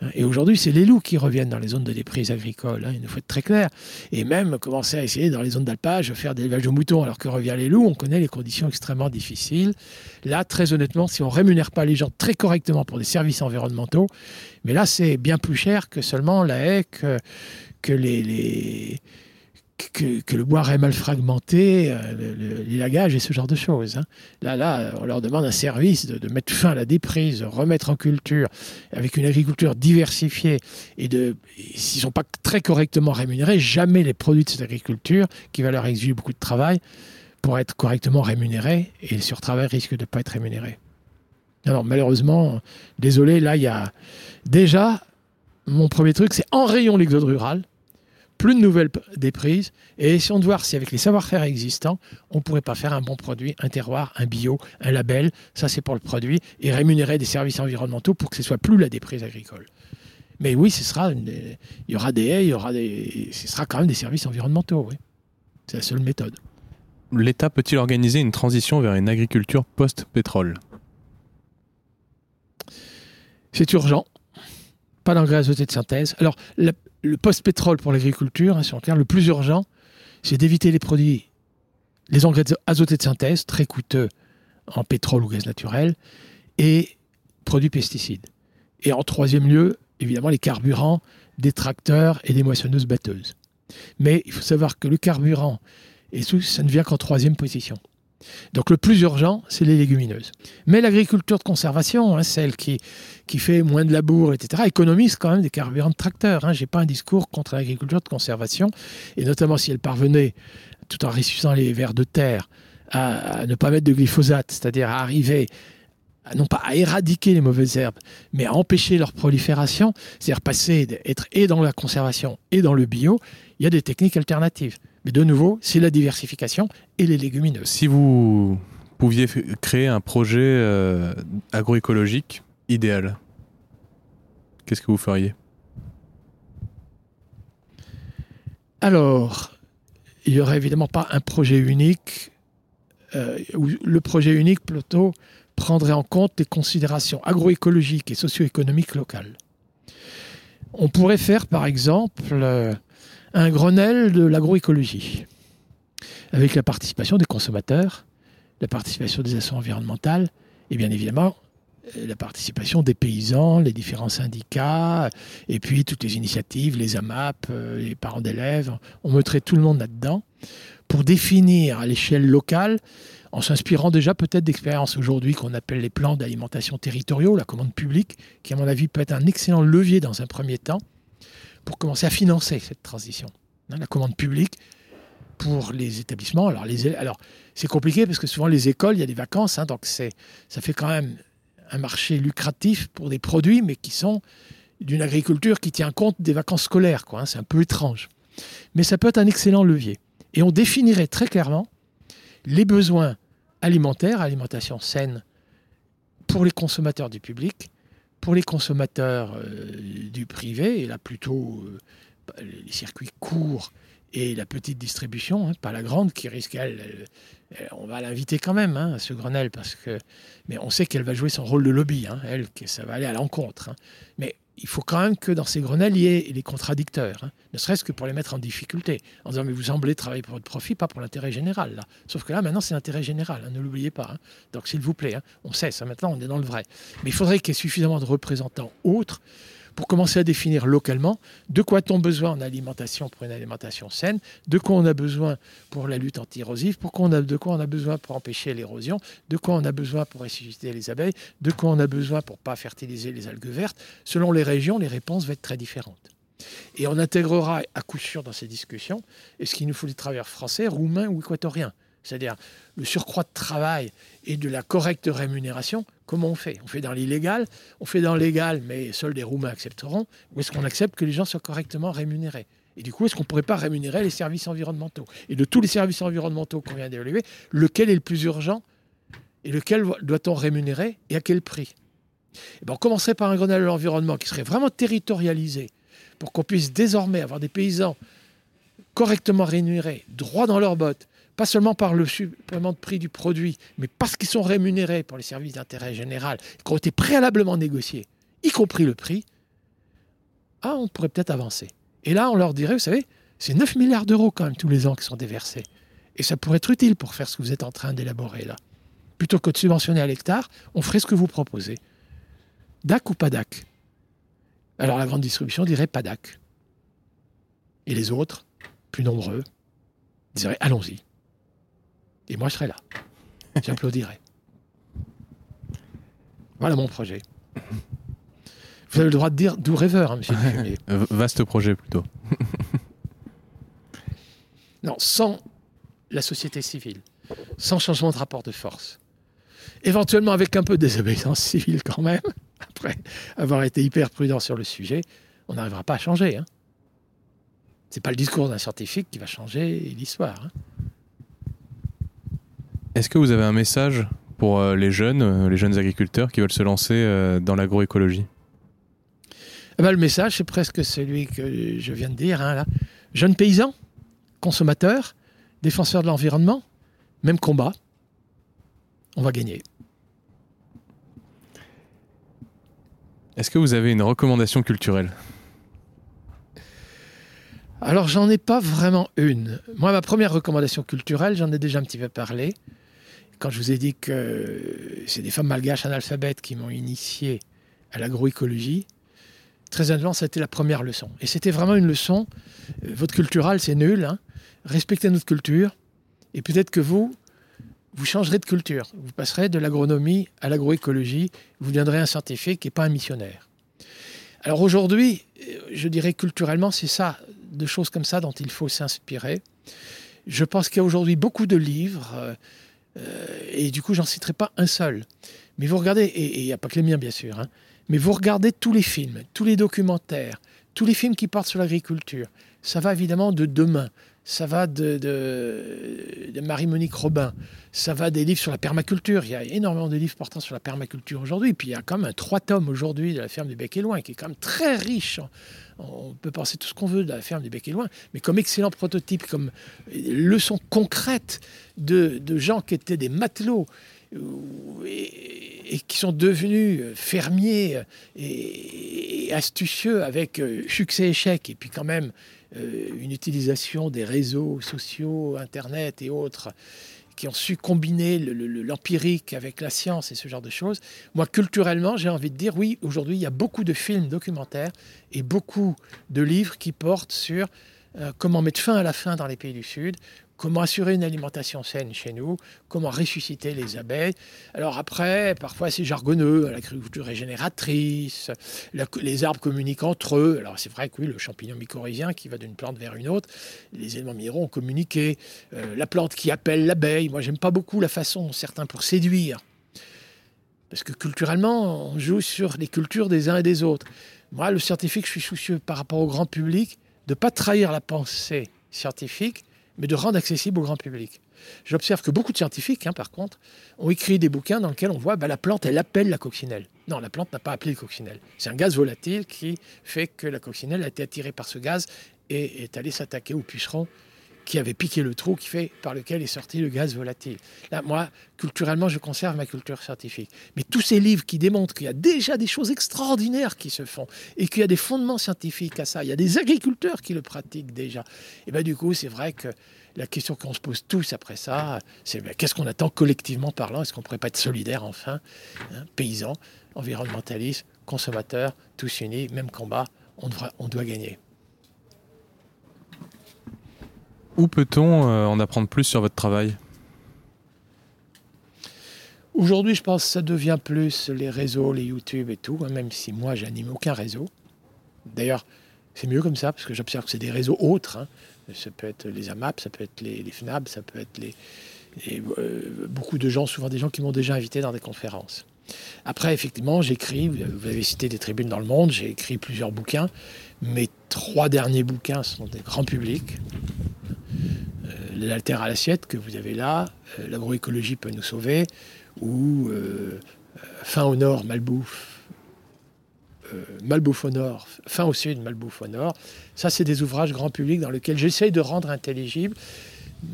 Hein, et aujourd'hui, c'est les loups qui reviennent dans les zones de déprise agricole. Hein, il nous faut être très clair. Et même commencer à essayer dans les zones d'alpage faire des élevages de moutons alors que revient les loups, on connaît les conditions extrêmement difficiles. Là, très honnêtement, si on rémunère pas les gens très correctement pour des services environnementaux, mais là, c'est bien plus cher que seulement la haie, que, que les, les que, le bois est mal fragmenté, euh, l'élagage et ce genre de choses. Hein. Là, là, on leur demande un service de, mettre fin à la déprise, de remettre en culture, avec une agriculture diversifiée. Et de, s'ils ne sont pas très correctement rémunérés, jamais les produits de cette agriculture, qui va leur exiger beaucoup de travail, pour être correctement rémunérés. Et le surtravail risque de ne pas être rémunéré. Alors, malheureusement, désolé, là, il y a déjà, mon premier truc, c'est en rayon l'exode rural plus de nouvelles déprises et essayons de voir si avec les savoir-faire existants, on ne pourrait pas faire un bon produit, un terroir, un bio, un label, ça c'est pour le produit, et rémunérer des services environnementaux pour que ce soit plus la déprise agricole. Mais oui, ce sera il y aura des haies, il y aura des, ce sera quand même des services environnementaux. Oui. C'est la seule méthode.
L'État peut-il organiser une transition vers une agriculture post-pétrole?
C'est urgent. Pas d'engrais azotés de synthèse. Alors, la, le post-pétrole pour l'agriculture, hein, si on regarde, le plus urgent, c'est d'éviter les produits, les engrais azotés de synthèse, très coûteux en pétrole ou gaz naturel, et produits pesticides. Et en troisième lieu, évidemment, les carburants, des tracteurs et des moissonneuses batteuses. Mais il faut savoir que le carburant, et ça ne vient qu'en troisième position. Donc le plus urgent, c'est les légumineuses. Mais l'agriculture de conservation, hein, celle qui, qui fait moins de labour, etc., économise quand même des carburants de tracteurs. Hein. Je n'ai pas un discours contre l'agriculture de conservation, et notamment si elle parvenait, tout en ressuscitant les vers de terre, à, ne pas mettre de glyphosate, c'est-à-dire à arriver non pas à éradiquer les mauvaises herbes, mais à empêcher leur prolifération, c'est-à-dire passer d'être et dans la conservation et dans le bio, il y a des techniques alternatives. Mais de nouveau, c'est la diversification et les légumineuses.
Si vous pouviez créer un projet euh, agroécologique idéal, qu'est-ce que vous feriez?
Alors, il n'y aurait évidemment pas un projet unique. Euh, le projet unique, plutôt, prendrait en compte les considérations agroécologiques et socio-économiques locales. On pourrait faire, par exemple, euh, un Grenelle de l'agroécologie, avec la participation des consommateurs, la participation des associations environnementales et bien évidemment la participation des paysans, les différents syndicats, et puis toutes les initiatives, les AMAP, euh, les parents d'élèves. On mettrait tout le monde là-dedans pour définir à l'échelle locale, en s'inspirant déjà peut-être d'expériences aujourd'hui qu'on appelle les plans d'alimentation territoriaux, la commande publique, qui à mon avis peut être un excellent levier dans un premier temps, pour commencer à financer cette transition. Hein, la commande publique pour les établissements. Alors, les, alors c'est compliqué parce que souvent les écoles, il y a des vacances, hein, donc c'est, ça fait quand même un marché lucratif pour des produits, mais qui sont d'une agriculture qui tient compte des vacances scolaires. Quoi, hein, c'est un peu étrange. Mais ça peut être un excellent levier. Et on définirait très clairement les besoins alimentaires, alimentation saine pour les consommateurs du public, pour les consommateurs euh, du privé, et là plutôt euh, bah, les circuits courts et la petite distribution, hein, pas la grande qui risque, elle, on va l'inviter quand même hein, à ce Grenelle, parce que, mais on sait qu'elle va jouer son rôle de lobby, hein, elle, que ça va aller à l'encontre. Mais il faut quand même que dans ces y ait les contradicteurs, hein. ne serait-ce que pour les mettre en difficulté, en disant mais vous semblez travailler pour votre profit, pas pour l'intérêt général. Sauf que là, maintenant, c'est l'intérêt général, hein, ne l'oubliez pas. Hein. Donc s'il vous plaît, on sait ça maintenant, on est dans le vrai. Mais il faudrait qu'il y ait suffisamment de représentants autres pour commencer à définir localement de quoi a-t-on besoin en alimentation pour une alimentation saine, de quoi on a besoin pour la lutte anti-érosive, de quoi on a besoin pour empêcher l'érosion, de quoi on a besoin pour ressusciter les abeilles, de quoi on a besoin pour ne pas fertiliser les algues vertes. Selon les régions, les réponses vont être très différentes. Et on intégrera à coup sûr dans ces discussions est-ce qu'il nous faut des travailleurs français, roumains ou équatoriens c'est-à-dire le surcroît de travail et de la correcte rémunération, comment on fait? On fait dans l'illégal, on fait dans légal, mais seuls les Roumains accepteront, ou est-ce qu'on accepte que les gens soient correctement rémunérés? Et du coup, est-ce qu'on ne pourrait pas rémunérer les services environnementaux? Et de tous les services environnementaux qu'on vient d'évaluer, lequel est le plus urgent? Et lequel doit-on rémunérer? Et à quel prix? Et ben, On commencerait par un Grenelle de l'environnement qui serait vraiment territorialisé pour qu'on puisse désormais avoir des paysans correctement rémunérés, droits dans leurs bottes, pas seulement par le supplément de prix du produit, mais parce qu'ils sont rémunérés pour les services d'intérêt général, qui ont été préalablement négociés, y compris le prix, ah, on pourrait peut-être avancer. Et là, on leur dirait, vous savez, c'est 9 milliards d'euros quand même tous les ans qui sont déversés. Et ça pourrait être utile pour faire ce que vous êtes en train d'élaborer là. Plutôt que de subventionner à l'hectare, on ferait ce que vous proposez. DAC ou pas DAC? Alors la grande distribution dirait pas DAC. Et les autres, plus nombreux, diraient allons-y. Et moi, je serais là. J'applaudirais. Voilà mon projet. Vous avez le droit de dire d'où rêveur, hein, monsieur Dufumier.
Vaste projet plutôt.
non, sans la société civile, sans changement de rapport de force, éventuellement avec un peu de désobéissance civile quand même, après avoir été hyper prudent sur le sujet, on n'arrivera pas à changer. Hein. Ce n'est pas le discours d'un scientifique qui va changer l'histoire. Hein.
Est-ce que vous avez un message pour euh, les jeunes, euh, les jeunes agriculteurs qui veulent se lancer euh, dans l'agroécologie?
Eh ben, Le message, c'est presque celui que je viens de dire. Hein, là. Jeunes paysans, consommateurs, défenseurs de l'environnement, même combat, on va gagner.
Est-ce que vous avez une recommandation culturelle?
Alors, j'en ai pas vraiment une. Moi, ma première recommandation culturelle, j'en ai déjà un petit peu parlé. Quand je vous ai dit que c'est des femmes malgaches analphabètes qui m'ont initié à l'agroécologie, très honnêtement, c'était la première leçon. Et c'était vraiment une leçon. Euh, votre cultural, c'est nul. Hein. Respectez notre culture. Et peut-être que vous, vous changerez de culture. Vous passerez de l'agronomie à l'agroécologie. Vous deviendrez un scientifique et pas un missionnaire. Alors aujourd'hui, euh, je dirais culturellement, c'est ça, de choses comme ça dont il faut s'inspirer. Je pense qu'il y a aujourd'hui beaucoup de livres. Euh, et du coup, j'en citerai pas un seul. Mais vous regardez, et il n'y a pas que les miens, bien sûr, hein, mais vous regardez tous les films, tous les documentaires, tous les films qui portent sur l'agriculture. Ça va évidemment de demain, ça va de, Marie-Monique Robin, ça va des livres sur la permaculture. Il y a énormément de livres portant sur la permaculture aujourd'hui. Puis il y a quand même un trois tomes aujourd'hui de la ferme du Bec et Loin qui est quand même très riche. On peut penser tout ce qu'on veut de la ferme du Bec et Loin, mais comme excellent prototype, comme leçon concrète de, gens qui étaient des matelots et, qui sont devenus fermiers et, astucieux avec euh, succès échec et puis quand même euh, une utilisation des réseaux sociaux, Internet et autres qui ont su combiner l'empirique avec la science et ce genre de choses. Moi, culturellement, j'ai envie de dire, oui, aujourd'hui, il y a beaucoup de films documentaires et beaucoup de livres qui portent sur euh, comment mettre fin à la faim dans les pays du Sud, comment assurer une alimentation saine chez nous, comment ressusciter les abeilles. Alors après, parfois c'est jargonneux, l'agriculture régénératrice, les arbres communiquent entre eux. Alors c'est vrai que oui, le champignon mycorhizien qui va d'une plante vers une autre, les éléments minéraux ont communiqué, euh, la plante qui appelle l'abeille. Moi, j'aime pas beaucoup la façon certains pour séduire. Parce que culturellement, on joue sur les cultures des uns et des autres. Moi, le scientifique, je suis soucieux par rapport au grand public de ne pas trahir la pensée scientifique mais de rendre accessible au grand public. J'observe que beaucoup de scientifiques, hein, par contre, ont écrit des bouquins dans lesquels on voit bah, la plante, elle appelle la coccinelle. Non, la plante n'a pas appelé le coccinelle. C'est un gaz volatile qui fait que la coccinelle a été attirée par ce gaz et est allée s'attaquer au puceron qui avait piqué le trou qui fait par lequel est sorti le gaz volatile. Là, moi, culturellement, je conserve ma culture scientifique. Mais tous ces livres qui démontrent qu'il y a déjà des choses extraordinaires qui se font et qu'il y a des fondements scientifiques à ça, il y a des agriculteurs qui le pratiquent déjà. Et bien du coup, c'est vrai que la question qu'on se pose tous après ça, c'est ben, qu'est-ce qu'on attend collectivement parlant? Est-ce qu'on ne pourrait pas être solidaires enfin hein, Paysans, environnementalistes, consommateurs, tous unis, même combat, on, on doit gagner.
Où peut-on euh, en apprendre plus sur votre travail?
Aujourd'hui, je pense que ça devient plus les réseaux, les YouTube et tout, hein, même si moi, j'anime aucun réseau. D'ailleurs, c'est mieux comme ça, parce que j'observe que c'est des réseaux autres. Hein. Ça peut être les AMAP, ça peut être les, FNAB, ça peut être les, euh, beaucoup de gens, souvent des gens qui m'ont déjà invité dans des conférences. Après, effectivement, j'écris, vous avez cité des tribunes dans le monde, j'ai écrit plusieurs bouquins. Mes trois derniers bouquins sont des grands publics. Euh, L'alter à l'assiette que vous avez là, euh, l'agroécologie peut nous sauver, ou euh, fin au nord, malbouffe, malbouffe au nord, fin au sud, malbouffe au nord. Ça, c'est des ouvrages grand public dans lesquels j'essaye de rendre intelligible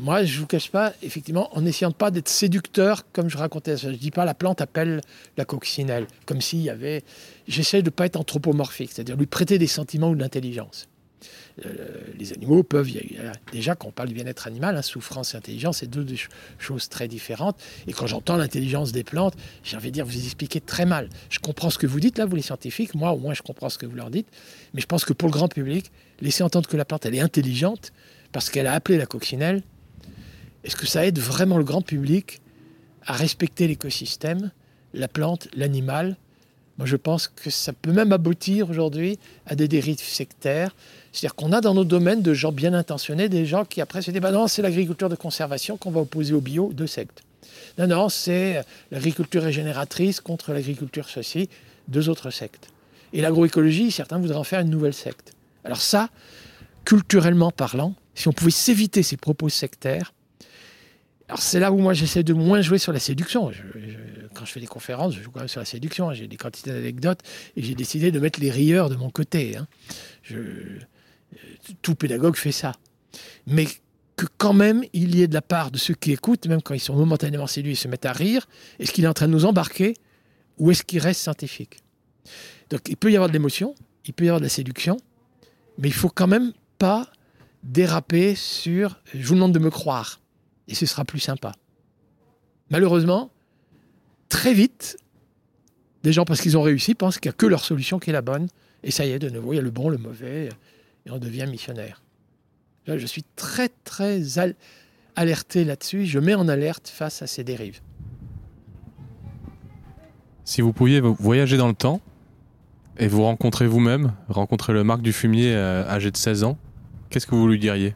Moi, je ne vous cache pas, effectivement, en n'essayant pas d'être séducteur, comme je racontais, je ne dis pas la plante appelle la coccinelle, comme s'il y avait. J'essaie de ne pas être anthropomorphique, c'est-à-dire lui prêter des sentiments ou de l'intelligence. Euh, les animaux peuvent, déjà quand on parle du bien-être animal, hein, souffrance et intelligence, c'est deux, choses très différentes. Et quand j'entends l'intelligence des plantes, j'ai envie de dire, vous expliquez très mal. Je comprends ce que vous dites là, vous les scientifiques, moi au moins je comprends ce que vous leur dites, mais je pense que pour le grand public, laisser entendre que la plante elle est intelligente parce qu'elle a appelé la coccinelle, est-ce que ça aide vraiment le grand public à respecter l'écosystème, la plante, l'animal Moi je pense que ça peut même aboutir aujourd'hui à des dérives sectaires c'est-à-dire qu'on a dans nos domaines de gens bien intentionnés, des gens qui après se disent bah non, c'est l'agriculture de conservation qu'on va opposer au bio, deux sectes. Non, non, c'est l'agriculture régénératrice contre l'agriculture ceci, deux autres sectes. Et l'agroécologie, certains voudraient en faire une nouvelle secte. Alors ça, culturellement parlant, si on pouvait s'éviter ces propos sectaires, alors c'est là où moi j'essaie de moins jouer sur la séduction. Quand je fais des conférences, je joue quand même sur la séduction. J'ai des quantités d'anecdotes et j'ai décidé de mettre les rieurs de mon côté. Hein. Tout pédagogue fait ça. Mais que quand même, il y ait de la part de ceux qui écoutent, même quand ils sont momentanément séduits et se mettent à rire, est-ce qu'il est en train de nous embarquer ou est-ce qu'il reste scientifique? Donc il peut y avoir de l'émotion, il peut y avoir de la séduction, mais il faut quand même pas déraper sur je vous demande de me croire et ce sera plus sympa. Malheureusement, très vite, des gens, parce qu'ils ont réussi, pensent qu'il n'y a que leur solution qui est la bonne. Et ça y est, de nouveau, il y a le bon, le mauvais, et on devient missionnaire. Là, je suis très, très alerté là-dessus. Je mets en alerte face à ces dérives.
Si vous pouviez voyager dans le temps et vous rencontrer vous-même, rencontrer le Marc du Fumier euh, âgé de 16 ans, qu'est-ce que vous lui diriez?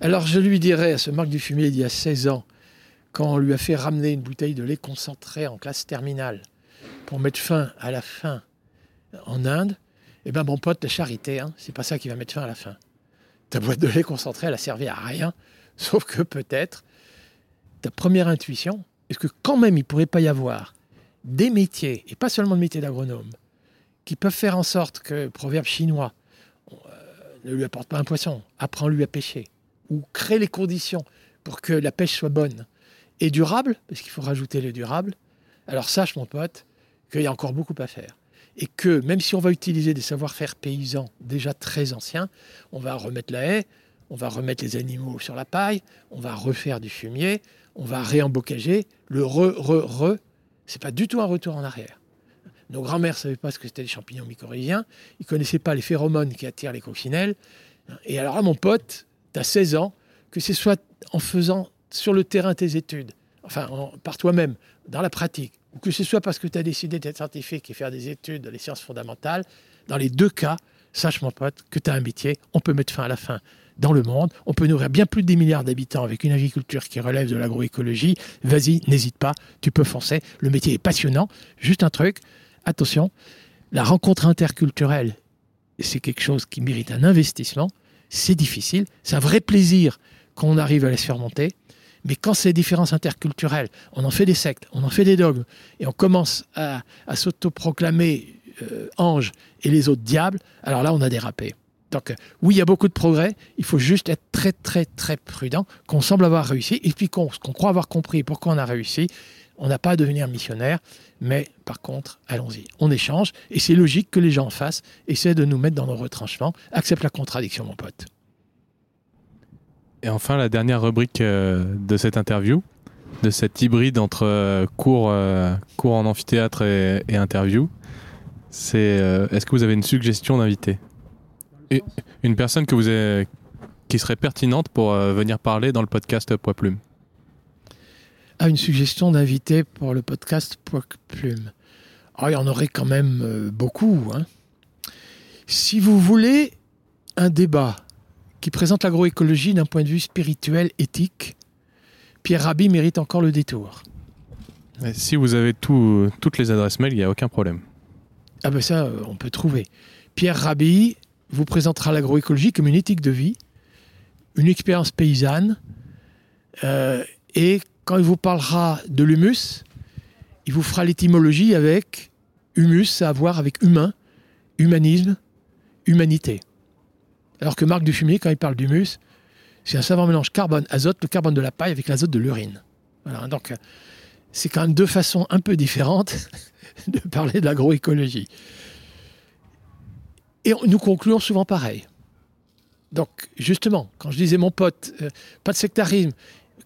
Alors, je lui dirais à ce Marc du Fumier il y a 16 ans, quand on lui a fait ramener une bouteille de lait concentré en classe terminale pour mettre fin à la faim en Inde, eh bien, mon pote, la charité, hein, c'est pas ça qui va mettre fin à la fin. Ta boîte de lait concentrée, elle a servi à rien, sauf que peut-être ta première intuition, est-ce que quand même il pourrait pas y avoir des métiers, et pas seulement le métier d'agronome, qui peuvent faire en sorte que, proverbe chinois, euh, ne lui apporte pas un poisson, apprends-lui à pêcher, ou crée les conditions pour que la pêche soit bonne? Et durable, parce qu'il faut rajouter le durable, alors sache, mon pote, qu'il y a encore beaucoup à faire et que même si on va utiliser des savoir-faire paysans déjà très anciens, on va remettre la haie, on va remettre les animaux sur la paille, on va refaire du fumier, on va réembocager. Le re, re, re, c'est pas du tout un retour en arrière. Nos grands-mères ne savaient pas ce que c'était les champignons mycorhiziens, ils connaissaient pas les phéromones qui attirent les coccinelles. Et alors là, mon pote, tu as 16 ans, que ce soit en faisant sur le terrain tes études, enfin par toi-même, dans la pratique, ou que ce soit parce que tu as décidé d'être scientifique et faire des études dans les sciences fondamentales, dans les deux cas, sache mon pote que tu as un métier, on peut mettre fin à la faim dans le monde, on peut nourrir bien plus de 10 milliards d'habitants avec une agriculture qui relève de l'agroécologie. Vas-y, n'hésite pas, tu peux foncer, le métier est passionnant. Juste un truc, attention, la rencontre interculturelle, c'est quelque chose qui mérite un investissement, c'est difficile, c'est un vrai plaisir qu'on arrive à les faire monter, mais quand ces différences interculturelles, on en fait des sectes, on en fait des dogmes, et on commence à, s'autoproclamer euh, ange et les autres diables, alors là, on a dérapé. Donc euh, oui, il y a beaucoup de progrès, il faut juste être très très très prudent, qu'on semble avoir réussi, et puis qu'on croit avoir compris pourquoi on a réussi. On n'a pas à devenir missionnaire, mais par contre, allons-y, on échange, et c'est logique que les gens en fassent, essaient de nous mettre dans nos retranchements, accepte la contradiction, mon pote.
Et enfin, la dernière rubrique euh, de cette interview, de cet hybride entre euh, cours, euh, cours en amphithéâtre et, interview, c'est est-ce que vous avez une suggestion d'invité Une personne que vous qui serait pertinente pour venir parler dans le podcast Poids Plume
ah, une suggestion d'invité pour le podcast Poids Plume. Oh, il y en aurait quand même beaucoup. Hein. Si vous voulez un débat qui présente l'agroécologie d'un point de vue spirituel, éthique, Pierre Rabhi mérite encore le détour.
si vous avez toutes les adresses mail, il n'y a aucun problème.
Ah ben ça, euh, on peut trouver. Pierre Rabhi vous présentera l'agroécologie comme une éthique de vie, une expérience paysanne, euh, et quand il vous parlera de l'humus, il vous fera l'étymologie avec humus, à voir avec humain, humanisme, humanité. Alors que Marc Dufumier, quand il parle d'humus, C'est un savant mélange carbone-azote, le carbone de la paille avec l'azote de l'urine. Voilà, donc c'est quand même deux façons un peu différentes de parler de l'agroécologie. Et nous concluons souvent pareil. Donc, justement, quand je disais mon pote, euh, pas de sectarisme,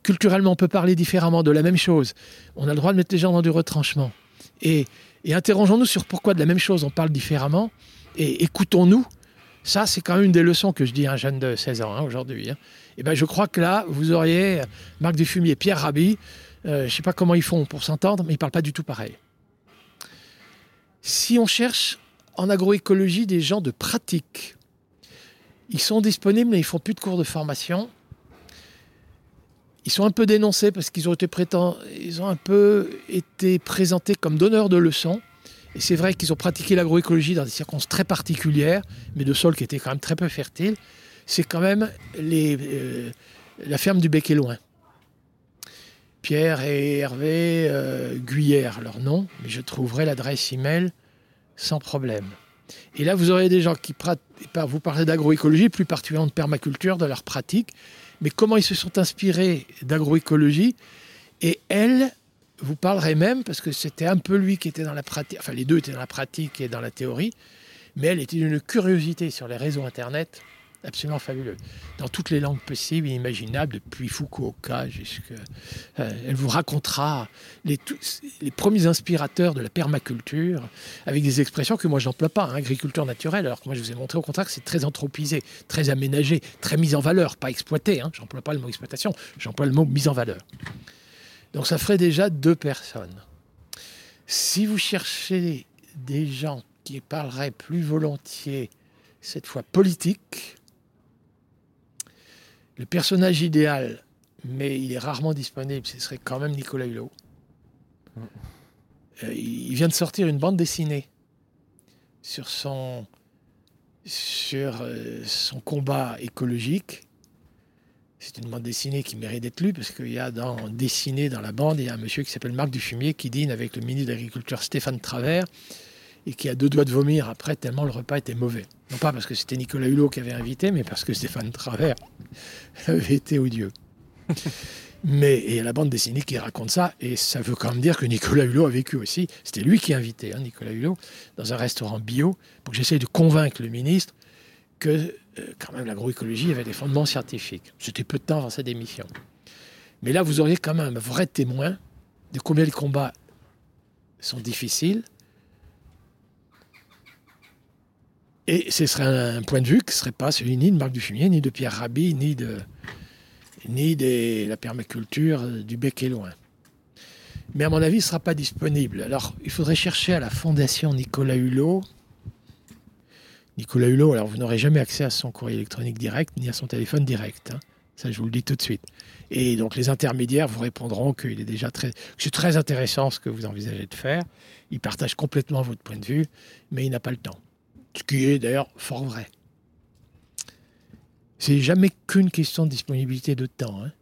culturellement, on peut parler différemment de la même chose. On a le droit de mettre les gens dans du retranchement. Et, interrogeons-nous sur pourquoi de la même chose on parle différemment. Et écoutons-nous. Ça, c'est quand même une des leçons que je dis à un jeune de 16 ans hein, aujourd'hui. Hein. Et ben, je crois que là, vous auriez Marc Dufumier, Pierre Rabhi. Euh, je ne sais pas comment ils font pour s'entendre, mais ils ne parlent pas du tout pareil. Si on cherche en agroécologie des gens de pratique, ils sont disponibles, mais ils font plus de cours de formation. Ils sont un peu dénoncés parce qu'ils ont ont un peu été présentés comme donneurs de leçons. Et c'est vrai qu'ils ont pratiqué l'agroécologie dans des circonstances très particulières, mais de sols qui étaient quand même très peu fertiles. C'est quand même les, euh, la ferme du Bec et Loin. Pierre et Hervé euh, Guyère, leur nom, mais je trouverai l'adresse email sans problème. Et là, vous aurez des gens qui vous parlez d'agroécologie, plus particulièrement de permaculture, de leur pratique, mais comment ils se sont inspirés d'agroécologie? Et elle vous parlerait même, parce que c'était un peu lui qui était dans la pratique, enfin les deux étaient dans la pratique et dans la théorie, mais elle était d'une curiosité sur les réseaux Internet absolument fabuleux. Dans toutes les langues possibles et imaginables, depuis Fukuoka jusqu'à... Euh, elle vous racontera les, premiers inspirateurs de la permaculture, avec des expressions que moi je n'emploie pas, hein, agriculture naturelle, alors que moi je vous ai montré au contraire que c'est très anthropisé, très aménagé, très mis en valeur, pas exploité. Hein, j'emploie pas le mot exploitation, j'emploie le mot mise en valeur. Donc ça ferait déjà deux personnes. Si vous cherchez des gens qui parleraient plus volontiers cette fois politique, le personnage idéal, mais il est rarement disponible, ce serait quand même Nicolas Hulot. Euh, il vient de sortir une bande dessinée sur son, euh, son combat écologique. C'est une bande dessinée qui mérite d'être lue parce qu'il y a dans, dessiné dans la bande, il y a un monsieur qui s'appelle Marc Dufumier qui dîne avec le ministre de l'Agriculture Stéphane Travers et qui a deux doigts de vomir après tellement le repas était mauvais. Non pas parce que c'était Nicolas Hulot qui avait invité, mais parce que Stéphane Travers avait été odieux. mais et la bande dessinée qui raconte ça, et ça veut quand même dire que Nicolas Hulot a vécu aussi. C'était lui qui a invité hein, Nicolas Hulot dans un restaurant bio pour que j'essaye de convaincre le ministre que quand même l'agroécologie avait des fondements scientifiques. C'était peu de temps avant sa démission. Mais là, vous auriez quand même un vrai témoin de combien les combats sont difficiles, Et ce serait un, point de vue qui ne serait pas celui ni de Marc Dufumier, ni de Pierre Rabhi, ni de, la permaculture du bec et loin. Mais à mon avis, il ne sera pas disponible. Alors, il faudrait chercher à la Fondation Nicolas Hulot. Nicolas Hulot, alors vous n'aurez jamais accès à son courrier électronique direct, ni à son téléphone direct. Hein. Ça, je vous le dis tout de suite. Et donc, les intermédiaires vous répondront très, c'est très intéressant ce que vous envisagez de faire. Il partage complètement votre point de vue, mais il n'a pas le temps. Ce qui est d'ailleurs fort vrai. C'est jamais qu'une question de disponibilité de temps. Hein.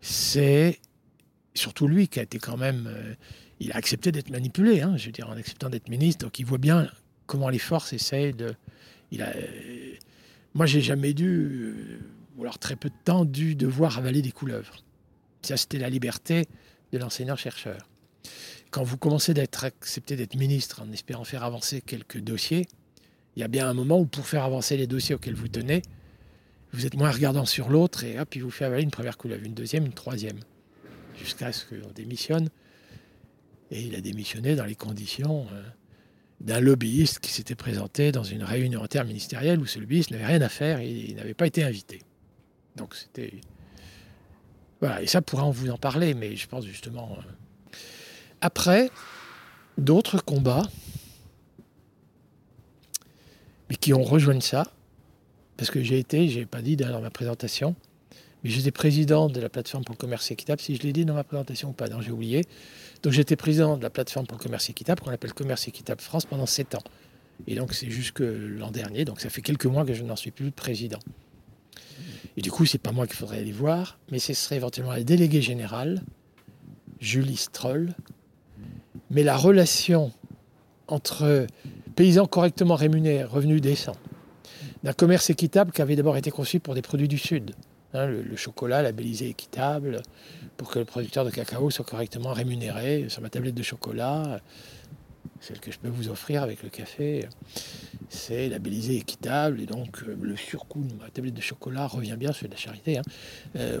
C'est surtout lui qui a été quand même. Euh, il a accepté d'être manipulé, hein, je veux dire, en acceptant d'être ministre. Donc il voit bien comment les forces essayent de. Il a, moi, j'ai jamais dû, euh, ou alors très peu de temps, dû devoir avaler des couleuvres. Ça, c'était la liberté de l'enseignant-chercheur. Quand vous commencez d'être accepté d'être ministre en espérant faire avancer quelques dossiers, il y a bien un moment où pour faire avancer les dossiers auxquels vous tenez, vous êtes moins regardant sur l'autre et hop, il vous fait avaler une première couleuvre, une deuxième, une troisième, jusqu'à ce qu'on démissionne. Et il a démissionné dans les conditions euh, d'un lobbyiste qui s'était présenté dans une réunion interministérielle où ce lobbyiste n'avait rien à faire et il n'avait pas été invité. Donc c'était. Voilà, et ça pourrait en vous en parler, mais je pense justement. Euh, après, d'autres combats mais qui ont rejoint ça, parce que j'ai été, je n'ai pas dit dans ma présentation, mais j'étais président de la plateforme pour le commerce équitable, si je l'ai dit dans ma présentation ou pas, non, j'ai oublié. Donc j'étais président de la plateforme pour le commerce équitable, qu'on appelle Commerce équitable France, pendant sept ans. Et donc c'est jusque l'an dernier, donc ça fait quelques mois que je n'en suis plus président. Et du coup, c'est pas moi qu'il faudrait aller voir, mais ce serait éventuellement la déléguée générale, Julie Stroll. Mais la relation entre paysans correctement rémunérés, revenus décents, d'un commerce équitable qui avait d'abord été conçu pour des produits du Sud, Hein, le, chocolat labellisé équitable, pour que le producteur de cacao soit correctement rémunéré sur ma tablette de chocolat, celle que je peux vous offrir avec le café, c'est labellisé équitable et donc euh, le surcoût de ma tablette de chocolat revient bien sur la charité. Hein. Euh,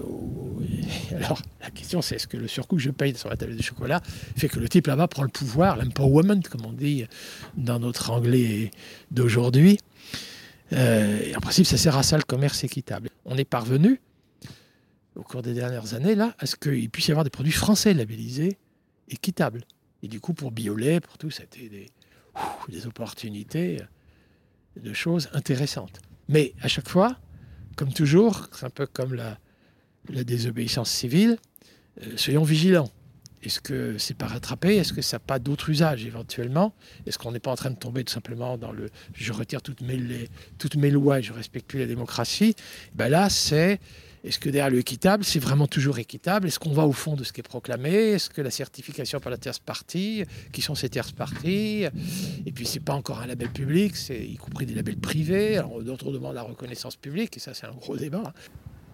alors la question c'est est-ce que le surcoût que je paye sur ma tablette de chocolat fait que le type là-bas prend le pouvoir, l'empowerment comme on dit dans notre anglais d'aujourd'hui? Euh, en principe, ça sert à ça le commerce équitable. On est parvenu au cours des dernières années là à ce qu'il puisse y avoir des produits français labellisés équitables. Et du coup, pour Biolay, pour tout, c'était des, des opportunités de choses intéressantes. Mais à chaque fois, comme toujours, c'est un peu comme la, la désobéissance civile, euh, soyons vigilants. Est-ce que c'est pas rattrapé? Est-ce que ça n'a pas d'autres usages éventuellement? Est-ce qu'on n'est pas en train de tomber tout simplement dans le je retire toutes mes, toutes mes lois et je respecte plus la démocratie ben Là, c'est est-ce que derrière le équitable, c'est vraiment toujours équitable? Est-ce qu'on va au fond de ce qui est proclamé? Est-ce que la certification par la tierce partie Qui sont ces tierces parties? Et puis, c'est pas encore un label public, c'est y compris des labels privés. Alors, d'autres demandent la reconnaissance publique, et ça, c'est un gros débat.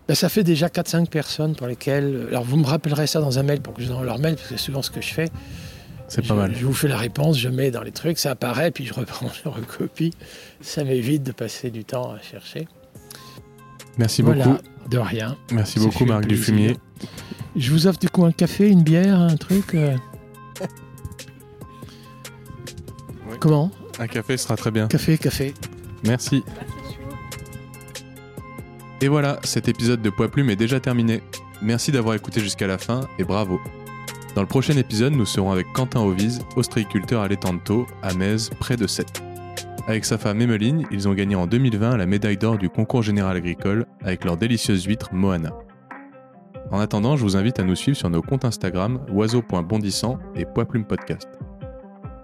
Ben, ça fait déjà 4-5 personnes pour lesquelles. Alors, vous me rappellerez ça dans un mail pour que je donne leur mail, parce que c'est souvent ce que je fais.
C'est pas mal.
Je vous fais la réponse, je mets dans les trucs, ça apparaît, puis je reprends, je recopie. Ça m'évite de passer du temps à chercher.
Merci beaucoup.
De rien.
Merci beaucoup, Marc Dufumier.
Je vous offre du coup un café, une bière, un truc. Euh. Comment?
Un café sera très bien.
Café, café.
Merci. Et voilà, cet épisode de Poids Plume est déjà terminé. Merci d'avoir écouté jusqu'à la fin et bravo. Dans le prochain épisode, nous serons avec Quentin Ovise, ostréiculteur à l'étang à Metz, près de Sète. Avec sa femme Emmeline, ils ont gagné en 2020 la médaille d'or du concours général agricole avec leur délicieuse huître Moana. En attendant, je vous invite à nous suivre sur nos comptes Instagram oiseau.bondissant et Poiplume Podcast.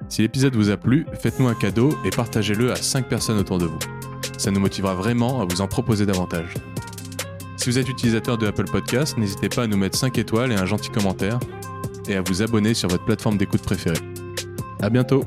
Si l'épisode vous a plu, faites-nous un cadeau et partagez-le à 5 personnes autour de vous. Ça nous motivera vraiment à vous en proposer davantage. Si vous êtes utilisateur de Apple Podcast, n'hésitez pas à nous mettre 5 étoiles et un gentil commentaire et à vous abonner sur votre plateforme d'écoute préférée. À bientôt!